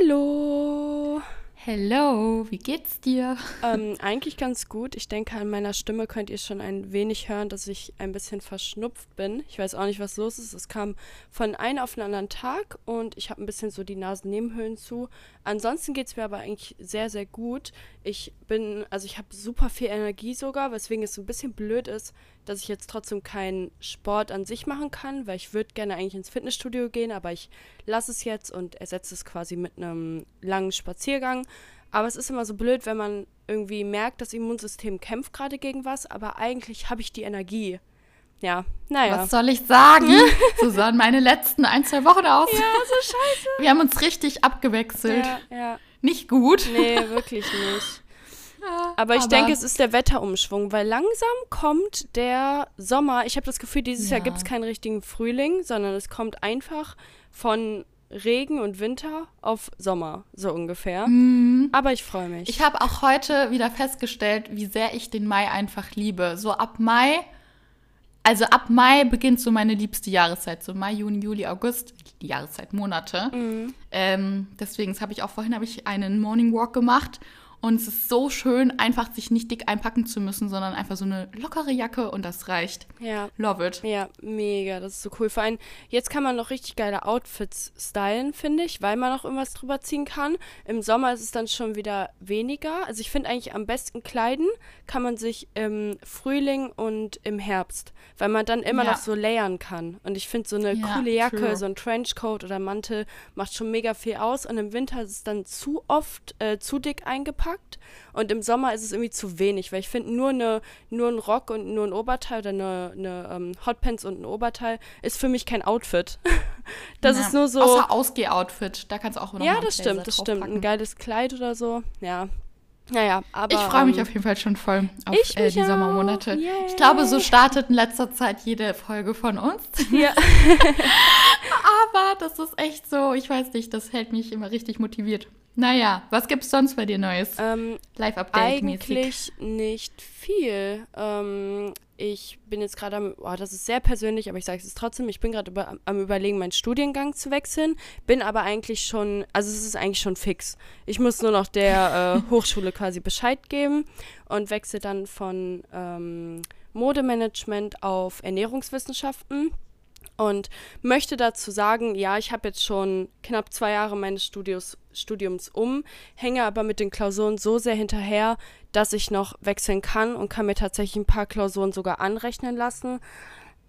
Hallo. Hello, wie geht's dir? Ähm, eigentlich ganz gut. Ich denke, an meiner Stimme könnt ihr schon ein wenig hören, dass ich ein bisschen verschnupft bin. Ich weiß auch nicht, was los ist. Es kam von einem auf den anderen Tag und ich habe ein bisschen so die Nasennebenhöhlen zu. Ansonsten geht es mir aber eigentlich sehr, sehr gut. Ich bin, also ich habe super viel Energie sogar, weswegen es so ein bisschen blöd ist, dass ich jetzt trotzdem keinen Sport an sich machen kann, weil ich würde gerne eigentlich ins Fitnessstudio gehen, aber ich lasse es jetzt und ersetze es quasi mit einem langen Spaziergang. Aber es ist immer so blöd, wenn man irgendwie merkt, das Immunsystem kämpft gerade gegen was, aber eigentlich habe ich die Energie. Ja, naja. Was soll ich sagen? so sahen meine letzten ein, zwei Wochen aus. Ja, so scheiße. Wir haben uns richtig abgewechselt. Ja, ja. Nicht gut. Nee, wirklich nicht. Aber ich Aber- denke, es ist der Wetterumschwung, weil langsam kommt der Sommer. Ich habe das Gefühl, dieses Jahr Ja. gibt es keinen richtigen Frühling, sondern es kommt einfach von Regen und Winter auf Sommer, so ungefähr. Aber ich freue mich. Ich habe auch heute wieder festgestellt, wie sehr ich den Mai einfach liebe. So ab Mai, also ab Mai beginnt so meine liebste Jahreszeit. So Mai, Juni, Juli, August, die Jahreszeit, Monate. Ähm, deswegen habe ich auch vorhin habe ich einen Morning Walk gemacht. Und es ist so schön, einfach sich nicht dick einpacken zu müssen, sondern einfach so eine lockere Jacke und das reicht. ja. Love it. Ja, mega, das ist so cool. Vor allem, jetzt kann man noch richtig geile Outfits stylen, finde ich, weil man noch irgendwas drüber ziehen kann. Im Sommer ist es dann schon wieder weniger. Also ich finde eigentlich am besten kleiden kann man sich im Frühling und im Herbst, weil man dann immer Ja. noch so layern kann. Und ich finde so eine Ja, coole Jacke, true. so ein Trenchcoat oder Mantel macht schon mega viel aus. Und im Winter ist es dann zu oft äh, zu dick eingepackt. Und im Sommer ist es irgendwie zu wenig, weil ich finde, nur, eine, nur ein Rock und nur ein Oberteil oder eine, eine ähm, Hotpants und ein Oberteil ist für mich kein Outfit. das Ja. ist nur so. Außer Ausgeh-Outfit, da kannst du auch noch ja, das stimmt, das stimmt. Ein geiles Kleid oder so. Ja. Naja, aber. Ich freue mich ähm, auf jeden Fall schon voll auf äh, die auch. Sommermonate. Yay. Ich glaube, so startet in letzter Zeit jede Folge von uns. Ja. Aber das ist echt so, ich weiß nicht, das hält mich immer richtig motiviert. Naja, was gibt's sonst bei dir Neues? ähm, Live-Update-mäßig. Eigentlich nicht viel. Ähm, ich bin jetzt gerade am, oh, das ist sehr persönlich, aber ich sage es trotzdem, ich bin gerade über, am überlegen, meinen Studiengang zu wechseln, bin aber eigentlich schon, also es ist eigentlich schon fix. Ich muss nur noch der äh, Hochschule quasi Bescheid geben und wechsle dann von ähm, Modemanagement auf Ernährungswissenschaften. Und möchte dazu sagen, ja, ich habe jetzt schon knapp zwei Jahre meines Studios, Studiums um, hänge aber mit den Klausuren so sehr hinterher, dass ich noch wechseln kann und kann mir tatsächlich ein paar Klausuren sogar anrechnen lassen.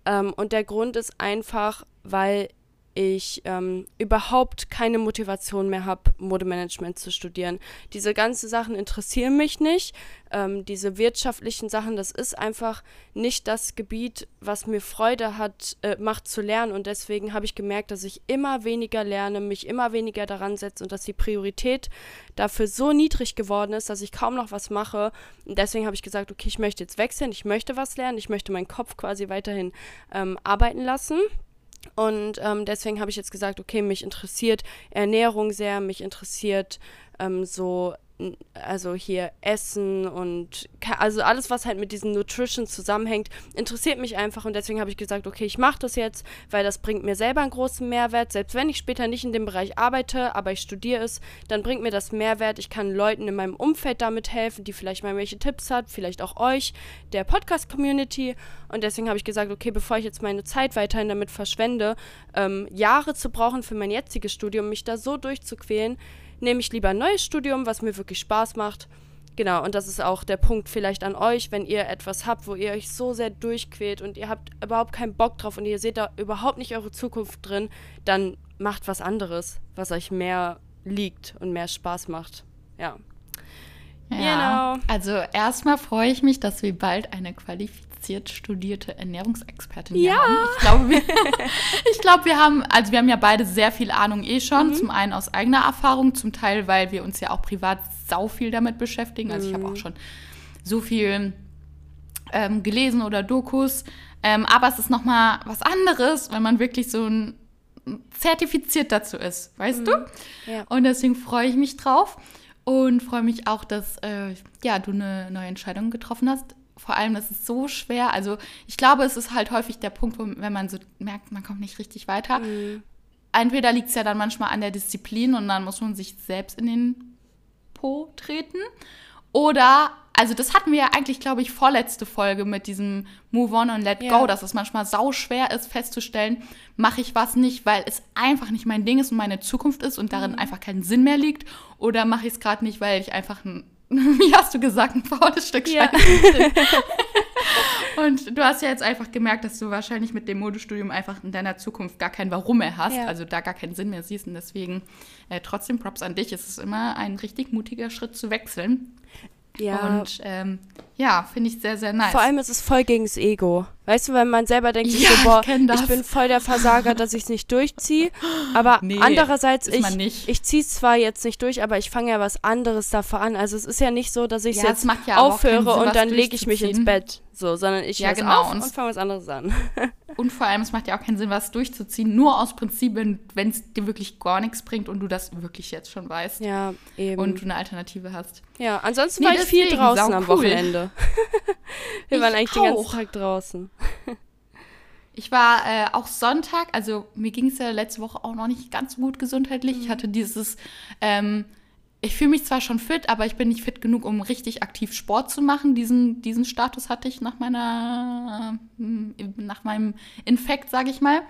Ähm, und der Grund ist einfach, weil ich ähm, überhaupt keine Motivation mehr habe, Modemanagement zu studieren. Diese ganzen Sachen interessieren mich nicht. Ähm, diese wirtschaftlichen Sachen, das ist einfach nicht das Gebiet, was mir Freude hat, äh, macht zu lernen. Und deswegen habe ich gemerkt, dass ich immer weniger lerne, mich immer weniger daran setze und dass die Priorität dafür so niedrig geworden ist, dass ich kaum noch was mache. Und deswegen habe ich gesagt, okay, ich möchte jetzt wechseln, ich möchte was lernen, ich möchte meinen Kopf quasi weiterhin ähm, arbeiten lassen. Und ähm, deswegen habe ich jetzt gesagt, okay, mich interessiert Ernährung sehr, mich interessiert ähm, so, also hier Essen und also alles, was halt mit diesem Nutrition zusammenhängt, interessiert mich einfach. Und deswegen habe ich gesagt, okay, ich mache das jetzt, weil das bringt mir selber einen großen Mehrwert. Selbst wenn ich später nicht in dem Bereich arbeite, aber ich studiere es, dann bringt mir das Mehrwert. Ich kann Leuten in meinem Umfeld damit helfen, die vielleicht mal welche Tipps hat, vielleicht auch euch, der Podcast-Community. Und deswegen habe ich gesagt, okay, bevor ich jetzt meine Zeit weiterhin damit verschwende, ähm, Jahre zu brauchen für mein jetziges Studium, mich da so durchzuquälen, nehme ich lieber ein neues Studium, was mir wirklich Spaß macht. Genau, und das ist auch der Punkt vielleicht an euch, wenn ihr etwas habt, wo ihr euch so sehr durchquält und ihr habt überhaupt keinen Bock drauf und ihr seht da überhaupt nicht eure Zukunft drin, dann macht was anderes, was euch mehr liegt und mehr Spaß macht. Ja. Ja. Genau. Also erstmal freue ich mich, dass wir bald eine qualifiziert studierte Ernährungsexpertin Ja. haben. Ich glaube, wir, ich glaube, wir haben, also wir haben ja beide sehr viel Ahnung eh schon. Mhm. Zum einen aus eigener Erfahrung, zum Teil, weil wir uns ja auch privat sau viel damit beschäftigen. Also ich habe Mhm. auch schon so viel ähm, gelesen oder Dokus. Ähm, aber es ist noch mal was anderes, wenn man wirklich so ein zertifiziert dazu ist, weißt du? Mhm. Ja. Und deswegen freue ich mich drauf und freue mich auch, dass äh, ja, du eine neue Entscheidung getroffen hast. Vor allem, das ist so schwer. Also ich glaube, es ist halt häufig der Punkt, wo, wenn man so merkt, man kommt nicht richtig weiter. entweder liegt es ja dann manchmal an der Disziplin und dann muss man sich selbst in den Po treten. Oder, also das hatten wir ja eigentlich, glaube ich, vorletzte Folge mit diesem Move on und Let Ja. go, dass es manchmal sau schwer ist festzustellen, mache ich was nicht, weil es einfach nicht mein Ding ist und meine Zukunft ist und Mhm. darin einfach keinen Sinn mehr liegt. Oder mache ich es gerade nicht, weil ich einfach ein, wie hast du gesagt, ein faules Stück Ja. Scheiße bin. Und du hast ja jetzt einfach gemerkt, dass du wahrscheinlich mit dem Modestudium einfach in deiner Zukunft gar kein Warum mehr hast, Ja. also da gar keinen Sinn mehr siehst. Und deswegen äh, trotzdem Props an dich. Es ist immer ein richtig mutiger Schritt zu wechseln. Ja. Und ähm, ja, finde ich sehr, sehr nice. Vor allem ist es voll gegens Ego. Weißt du, wenn man selber denkt, Ja, so, boah, ich das. ich bin voll der Versager, dass ich es nicht durchziehe. Aber Nee, andererseits, ich, ich ziehe es zwar jetzt nicht durch, aber ich fange ja was anderes davor an. Also es ist ja nicht so, dass ich es Ja, jetzt ja aufhöre Sinn, und dann lege ich mich ins. Bett. So, sondern ich Ja, genau, auf und fange was anderes an. Und vor allem, es macht ja auch keinen Sinn, was durchzuziehen, nur aus Prinzip, wenn es dir wirklich gar nichts bringt und du das wirklich jetzt schon weißt Ja, eben. und du eine Alternative hast. ja, ansonsten Nee, war ich viel draußen am cool. Wochenende. Wir Ich waren eigentlich den ganzen auch. Tag draußen. Ich war äh, auch Sonntag, also mir ging es ja letzte Woche auch noch nicht ganz so gut gesundheitlich. Ich hatte dieses, ähm, ich fühle mich zwar schon fit, aber ich bin nicht fit genug, um richtig aktiv Sport zu machen. Diesen, diesen Status hatte ich nach meiner, äh, nach meinem Infekt, sage ich mal.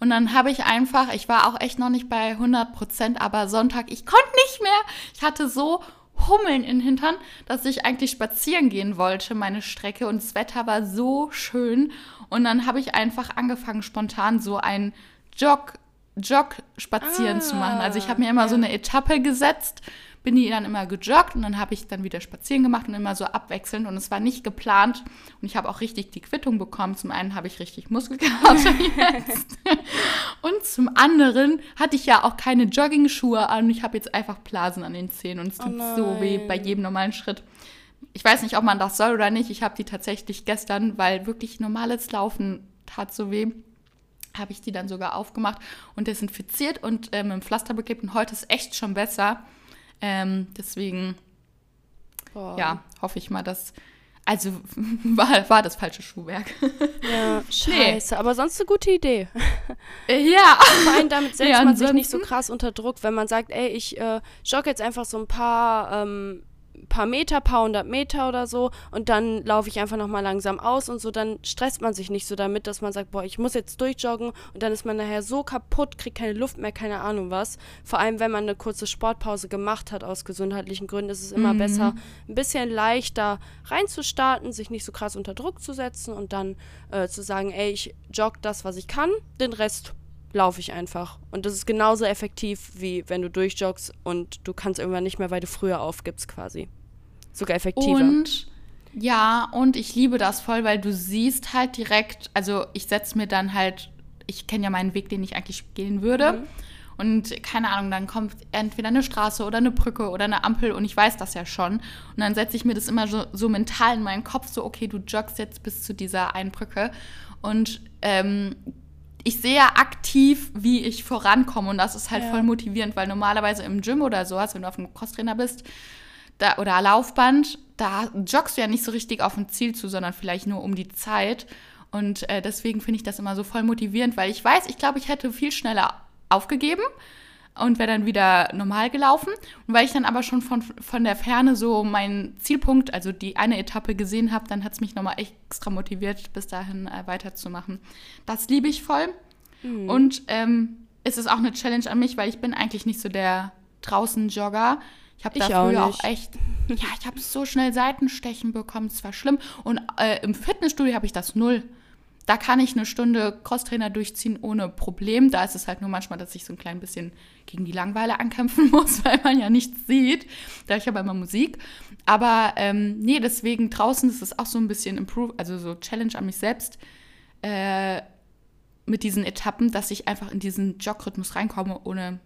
Und dann habe ich einfach, ich war auch echt noch nicht bei 100 Prozent, aber Sonntag, ich konnte nicht mehr. Ich hatte so Hummeln in den Hintern, dass ich eigentlich spazieren gehen wollte, meine Strecke. Und das Wetter war so schön. Und dann habe ich einfach angefangen, spontan so ein Jog, Jog spazieren zu machen. Also ich habe mir immer so eine Etappe gesetzt, bin die dann immer gejoggt und dann habe ich dann wieder spazieren gemacht und immer so abwechselnd. Und es war nicht geplant. Und ich habe auch richtig die Quittung bekommen. Zum einen habe ich richtig Muskelkater jetzt. Und zum anderen hatte ich ja auch keine Jogging-Schuhe an. Ich habe jetzt einfach Blasen an den Zehen und es tut so weh bei jedem normalen Schritt. Ich weiß nicht, ob man das soll oder nicht. Ich habe die tatsächlich gestern, weil wirklich normales Laufen tat so weh, habe ich die dann sogar aufgemacht und desinfiziert und ähm, mit dem Pflaster beklebt. Und heute ist echt schon besser. Ähm, deswegen, Boah. ja, hoffe ich mal, dass. Also war, war das falsche Schuhwerk. Ja, scheiße. Aber sonst eine gute Idee. ja. Vor allem damit setzt Ja, man sich nicht so krass unter Druck, wenn man sagt, ey, ich äh, jogge jetzt einfach so ein paar, ähm, paar Meter, paar hundert Meter oder so und dann laufe ich einfach nochmal langsam aus und so, dann stresst man sich nicht so damit, dass man sagt, boah, ich muss jetzt durchjoggen und dann ist man nachher so kaputt, kriegt keine Luft mehr, keine Ahnung was. Vor allem, wenn man eine kurze Sportpause gemacht hat aus gesundheitlichen Gründen, ist es immer besser, ein bisschen leichter reinzustarten, sich nicht so krass unter Druck zu setzen und dann äh, zu sagen, ey, ich jogge das, was ich kann, den Rest laufe ich einfach. Und das ist genauso effektiv, wie wenn du durchjoggst und du kannst irgendwann nicht mehr, weil du früher aufgibst quasi. Sogar effektiver. Und ja, und ich liebe das voll, weil du siehst halt direkt, also ich setze mir dann halt, ich kenne ja meinen Weg, den ich eigentlich gehen würde. Und keine Ahnung, dann kommt entweder eine Straße oder eine Brücke oder eine Ampel und ich weiß das ja schon. Und dann setze ich mir das immer so, so mental in meinen Kopf, so, okay, du joggst jetzt bis zu dieser einen Brücke. Und ähm, ich sehe ja aktiv, wie ich vorankomme und das ist halt Ja. voll motivierend, weil normalerweise im Gym oder sowas, wenn du auf einem Crosstrainer bist, da, oder Laufband, da joggst du ja nicht so richtig auf ein Ziel zu, sondern vielleicht nur um die Zeit. Und äh, deswegen finde ich das immer so voll motivierend, weil ich weiß, ich glaube, ich hätte viel schneller aufgegeben und wäre dann wieder normal gelaufen. Und weil ich dann aber schon von, von der Ferne so meinen Zielpunkt, also die eine Etappe gesehen habe, dann hat es mich nochmal extra motiviert, bis dahin äh, weiterzumachen. Das liebe ich voll. Und ähm, es ist auch eine Challenge an mich, weil ich bin eigentlich nicht so der Draußen-Jogger. Ich habe da Ich auch früher nicht. auch echt, ja, ich habe so schnell Seitenstechen bekommen, es war schlimm. Und äh, im Fitnessstudio habe ich das null. Da kann ich eine Stunde Crosstrainer durchziehen ohne Problem. Da ist es halt nur manchmal, dass ich so ein klein bisschen gegen die Langeweile ankämpfen muss, weil man ja nichts sieht. Da ich aber immer Musik. Aber ähm, nee, deswegen draußen ist es auch so ein bisschen Improve, also so Challenge an mich selbst äh, mit diesen Etappen, dass ich einfach in diesen Jogrhythmus reinkomme, ohne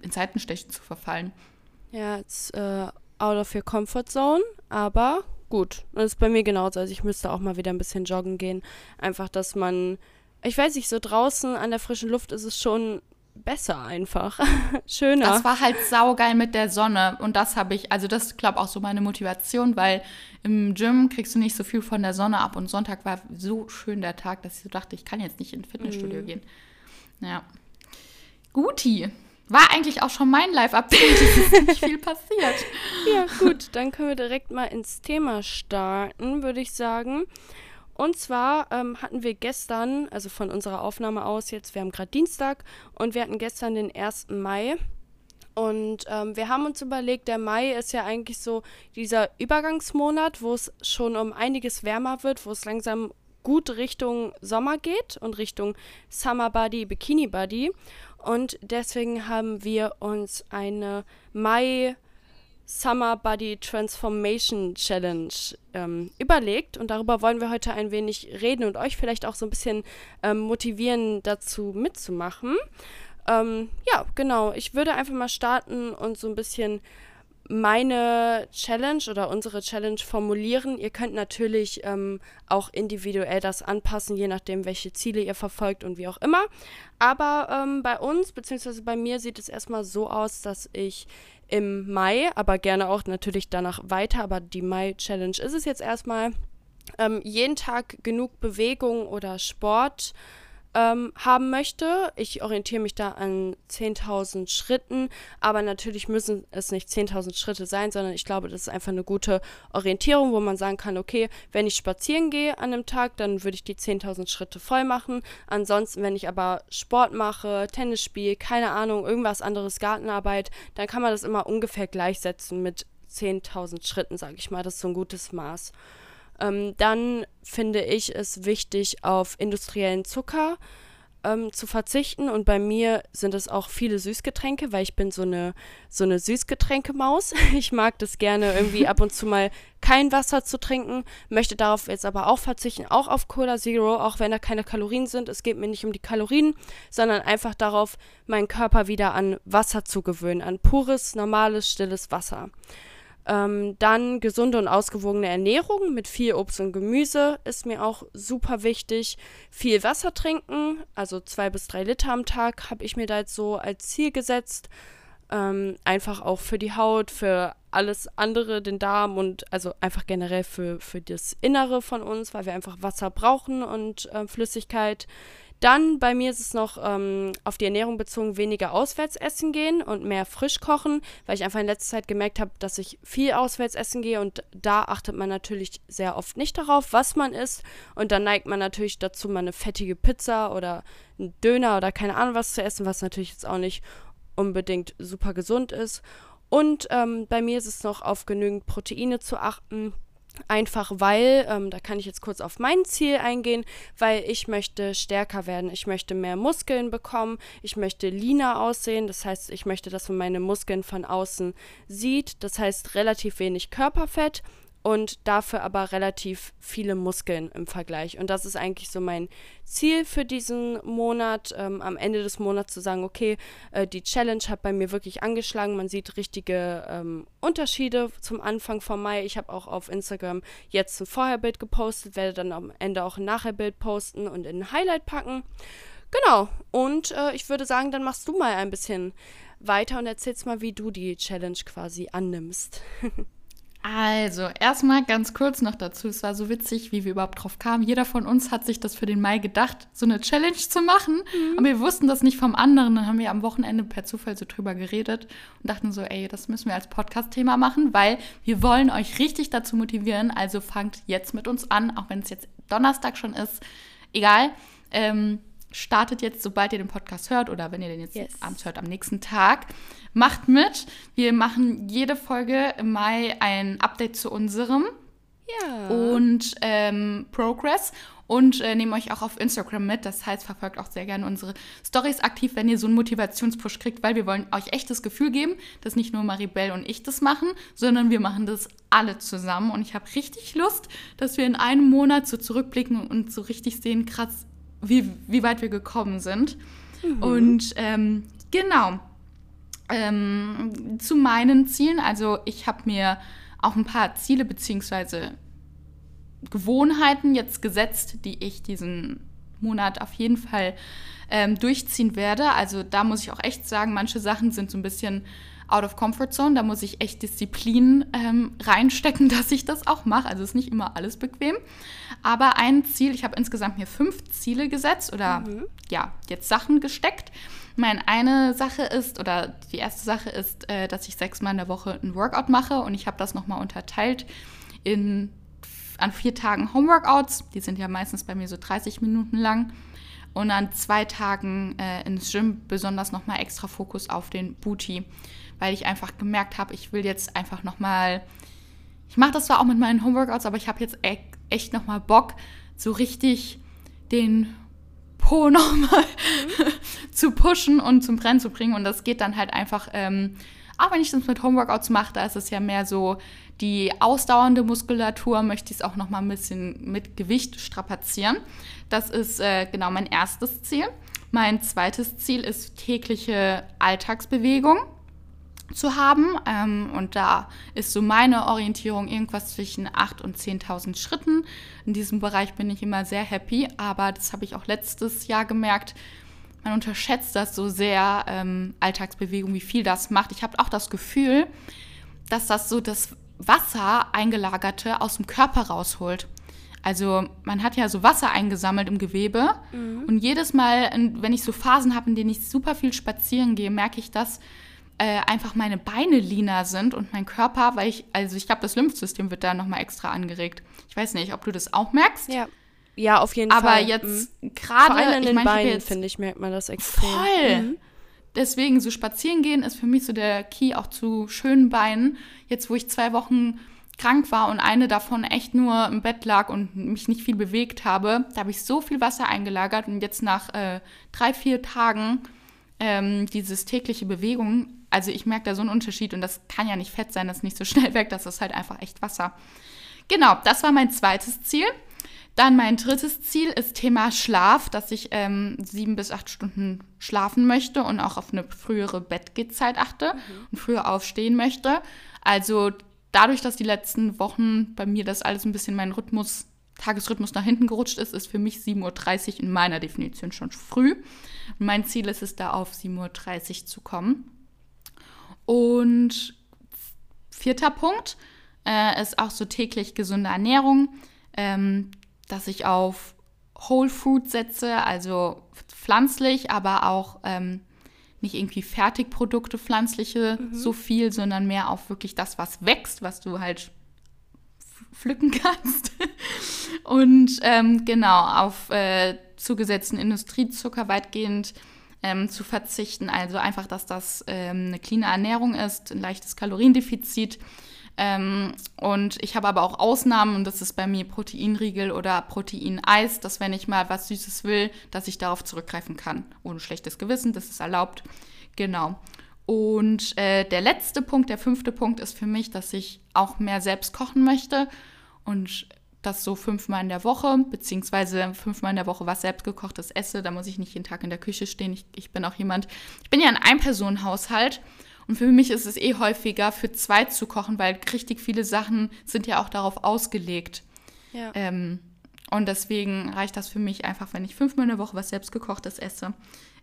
in Seitenstechen zu verfallen. Ja, it's äh, out of your comfort zone, aber gut. Das ist bei mir genauso. Also ich müsste auch mal wieder ein bisschen joggen gehen. Einfach, dass man, ich weiß nicht, so draußen an der frischen Luft ist es schon besser einfach. Schöner. Das war halt saugeil mit der Sonne und das habe ich, also das glaube auch so meine Motivation, weil im Gym kriegst du nicht so viel von der Sonne ab und Sonntag war so schön der Tag, dass ich so dachte, ich kann jetzt nicht ins Fitnessstudio gehen. Ja. Guti. War eigentlich auch schon mein Live-Update. Es ist nicht viel passiert. Ja, gut, dann können wir direkt mal ins Thema starten, würde ich sagen. Und zwar ähm, hatten wir gestern, also von unserer Aufnahme aus jetzt, wir haben gerade Dienstag und wir hatten gestern den 1. Mai. Und ähm, wir haben uns überlegt, der Mai ist ja eigentlich so dieser Übergangsmonat, wo es schon um einiges wärmer wird, wo es langsam gut Richtung Sommer geht und Richtung Summer Body, Bikini Body. Und deswegen haben wir uns eine Mai Summer Body Transformation Challenge ähm, überlegt. Und darüber wollen wir heute ein wenig reden und euch vielleicht auch so ein bisschen ähm, motivieren, dazu mitzumachen. Ähm, ja, genau. Ich würde einfach mal starten und so ein bisschen meine Challenge oder unsere Challenge formulieren. Ihr könnt natürlich ähm, auch individuell das anpassen, je nachdem, welche Ziele ihr verfolgt und wie auch immer. Aber ähm, bei uns, beziehungsweise bei mir, sieht es erstmal so aus, dass ich im Mai, aber gerne auch natürlich danach weiter, aber die Mai-Challenge ist es jetzt erstmal, ähm, jeden Tag genug Bewegung oder Sport ähm, haben möchte. Ich orientiere mich da an 10.000 Schritten, aber natürlich müssen es nicht 10.000 Schritte sein, sondern ich glaube, das ist einfach eine gute Orientierung, wo man sagen kann, okay, wenn ich spazieren gehe an einem Tag, dann würde ich die 10.000 Schritte voll machen. Ansonsten, wenn ich aber Sport mache, Tennis spiele, keine Ahnung, irgendwas anderes, Gartenarbeit, dann kann man das immer ungefähr gleichsetzen mit 10.000 Schritten, sage ich mal. Das ist so ein gutes Maß. Ähm, dann finde ich es wichtig, auf industriellen Zucker ähm, zu verzichten. Und bei mir sind es auch viele Süßgetränke, weil ich bin so eine, so eine Süßgetränkemaus. Ich mag das gerne irgendwie ab und zu mal kein Wasser zu trinken, möchte darauf jetzt aber auch verzichten, auch auf Cola Zero, auch wenn da keine Kalorien sind. Es geht mir nicht um die Kalorien, sondern einfach darauf, meinen Körper wieder an Wasser zu gewöhnen, an pures, normales, stilles Wasser. Ähm, dann gesunde und ausgewogene Ernährung mit viel Obst und Gemüse ist mir auch super wichtig. Viel Wasser trinken, also zwei bis drei Liter am Tag habe ich mir da jetzt so als Ziel gesetzt. Ähm, einfach auch für die Haut, für alles andere, den Darm und also einfach generell für, für das Innere von uns, weil wir einfach Wasser brauchen und äh, Flüssigkeit. Dann bei mir ist es noch ähm, auf die Ernährung bezogen, weniger auswärts essen gehen und mehr frisch kochen, weil ich einfach in letzter Zeit gemerkt habe, dass ich viel auswärts essen gehe und da achtet man natürlich sehr oft nicht darauf, was man isst und dann neigt man natürlich dazu, mal eine fettige Pizza oder einen Döner oder keine Ahnung was zu essen, was natürlich jetzt auch nicht unbedingt super gesund ist. Und ähm, bei mir ist es noch auf genügend Proteine zu achten Einfach weil, ähm, da kann ich jetzt kurz auf mein Ziel eingehen, weil ich möchte stärker werden. Ich möchte mehr Muskeln bekommen. Ich möchte leaner aussehen. Das heißt, ich möchte, dass man meine Muskeln von außen sieht. Das heißt, relativ wenig Körperfett und dafür aber relativ viele Muskeln im Vergleich. Und das ist eigentlich so mein Ziel für diesen Monat, ähm, am Ende des Monats zu sagen, okay, äh, die Challenge hat bei mir wirklich angeschlagen. Man sieht richtige ähm, Unterschiede zum Anfang vom Mai. Ich habe auch auf Instagram jetzt ein Vorherbild gepostet, werde dann am Ende auch ein Nachherbild posten und in ein Highlight packen. Genau. Und äh, ich würde sagen, dann machst du mal ein bisschen weiter und erzählst mal, wie du die Challenge quasi annimmst. Also, erstmal ganz kurz noch dazu. Es war so witzig, wie wir überhaupt drauf kamen. Jeder von uns hat sich das für den Mai gedacht, so eine Challenge zu machen. Mhm. Aber wir wussten das nicht vom anderen. Dann haben wir am Wochenende per Zufall so drüber geredet und dachten so, ey, das müssen wir als Podcast-Thema machen, weil wir wollen euch richtig dazu motivieren. Also fangt jetzt mit uns an, auch wenn es jetzt Donnerstag schon ist. Egal. Ähm, startet jetzt, sobald ihr den Podcast hört oder wenn ihr den jetzt yes. abends hört, am nächsten Tag. Macht mit. Wir machen jede Folge im Mai ein Update zu unserem ja. und ähm, Progress und äh, nehmen euch auch auf Instagram mit. Das heißt, verfolgt auch sehr gerne unsere Stories aktiv, wenn ihr so einen Motivationspush kriegt, weil wir wollen euch echt das Gefühl geben, dass nicht nur Maribel und ich das machen, sondern wir machen das alle zusammen. Und ich habe richtig Lust, dass wir in einem Monat so zurückblicken und so richtig sehen, krass, wie, wie weit wir gekommen sind. Mhm. Und ähm, genau, ähm, zu meinen Zielen, also ich habe mir auch ein paar Ziele bzw. Gewohnheiten jetzt gesetzt, die ich diesen Monat auf jeden Fall ähm, durchziehen werde. Also da muss ich auch echt sagen, manche Sachen sind so ein bisschen out of comfort zone. Da muss ich echt Disziplin ähm, reinstecken, dass ich das auch mache. Also ist nicht immer alles bequem. Aber ein Ziel, ich habe insgesamt mir fünf Ziele gesetzt oder mhm. ja, jetzt Sachen gesteckt. Meine eine Sache ist, oder die erste Sache ist, äh, dass ich sechsmal in der Woche ein Workout mache und ich habe das nochmal unterteilt in, an vier Tagen Homeworkouts. Die sind ja meistens bei mir so 30 Minuten lang. Und an zwei Tagen äh, ins Gym besonders nochmal extra Fokus auf den Booty, weil ich einfach gemerkt habe, ich will jetzt einfach nochmal, ich mache das zwar auch mit meinen Homeworkouts, aber ich habe jetzt e echt nochmal Bock, so richtig den Po nochmal mhm. zu pushen und zum Brennen zu bringen. Und das geht dann halt einfach, ähm, auch wenn ich das mit Homeworkouts mache, da ist es ja mehr so die ausdauernde Muskulatur, möchte ich es auch nochmal ein bisschen mit Gewicht strapazieren. Das ist äh, genau mein erstes Ziel. Mein zweites Ziel ist tägliche Alltagsbewegung zu haben. Ähm, und da ist so meine Orientierung irgendwas zwischen 8.000 und 10.000 Schritten. In diesem Bereich bin ich immer sehr happy, aber das habe ich auch letztes Jahr gemerkt. Man unterschätzt das so sehr, ähm, Alltagsbewegung, wie viel das macht. Ich habe auch das Gefühl, dass das so das Wasser eingelagerte aus dem Körper rausholt. Also man hat ja so Wasser eingesammelt im Gewebe mhm. und jedes Mal, wenn ich so Phasen habe, in denen ich super viel spazieren gehe, merke ich, dass äh, einfach meine Beine leaner sind und mein Körper, weil ich, also ich glaube, das Lymphsystem wird da nochmal extra angeregt. Ich weiß nicht, ob du das auch merkst. Ja. Ja, auf jeden Aber Fall. Aber jetzt mhm. gerade. Vor allem in den Beinen, finde ich, merkt man das extrem. Voll. Mhm. Deswegen, so spazieren gehen ist für mich so der Key auch zu schönen Beinen. Jetzt, wo ich zwei Wochen krank war und eine davon echt nur im Bett lag und mich nicht viel bewegt habe, da habe ich so viel Wasser eingelagert und jetzt nach äh, drei, vier Tagen ähm, dieses tägliche Bewegung also ich merke da so einen Unterschied und das kann ja nicht Fett sein, das ist nicht so schnell weg, das ist halt einfach echt Wasser. Genau, das war mein zweites Ziel. Dann mein drittes Ziel ist Thema Schlaf, dass ich ähm, sieben bis acht Stunden schlafen möchte und auch auf eine frühere Bettgehzeit achte mhm. und früher aufstehen möchte. Also dadurch, dass die letzten Wochen bei mir das alles ein bisschen mein Rhythmus, Tagesrhythmus nach hinten gerutscht ist, ist für mich 7.30 Uhr in meiner Definition schon früh. Und mein Ziel ist es, da auf 7.30 Uhr zu kommen. Und vierter Punkt äh, ist auch so täglich gesunde Ernährung, ähm, dass ich auf Whole Food setze, also pflanzlich, aber auch ähm, nicht irgendwie Fertigprodukte pflanzliche mhm. so viel, sondern mehr auf wirklich das, was wächst, was du halt pflücken kannst. Und ähm, genau, auf äh, zugesetzten Industriezucker weitgehend ähm, zu verzichten. Also einfach, dass das ähm, eine cleane Ernährung ist, ein leichtes Kaloriendefizit. Ähm, und ich habe aber auch Ausnahmen und das ist bei mir Proteinriegel oder Proteineis, dass wenn ich mal was Süßes will, dass ich darauf zurückgreifen kann. Ohne schlechtes Gewissen, das ist erlaubt. Genau. Und äh, der letzte Punkt, der fünfte Punkt ist für mich, dass ich auch mehr selbst kochen möchte und das so fünfmal in der Woche, beziehungsweise fünfmal in der Woche was selbstgekochtes esse. Da muss ich nicht jeden Tag in der Küche stehen. Ich, ich bin auch jemand, ich bin ja ein Ein-Personen-Haushalt und für mich ist es eh häufiger, für zwei zu kochen, weil richtig viele Sachen sind ja auch darauf ausgelegt. Ja. Ähm, und deswegen reicht das für mich einfach, wenn ich fünfmal in der Woche was selbstgekochtes esse,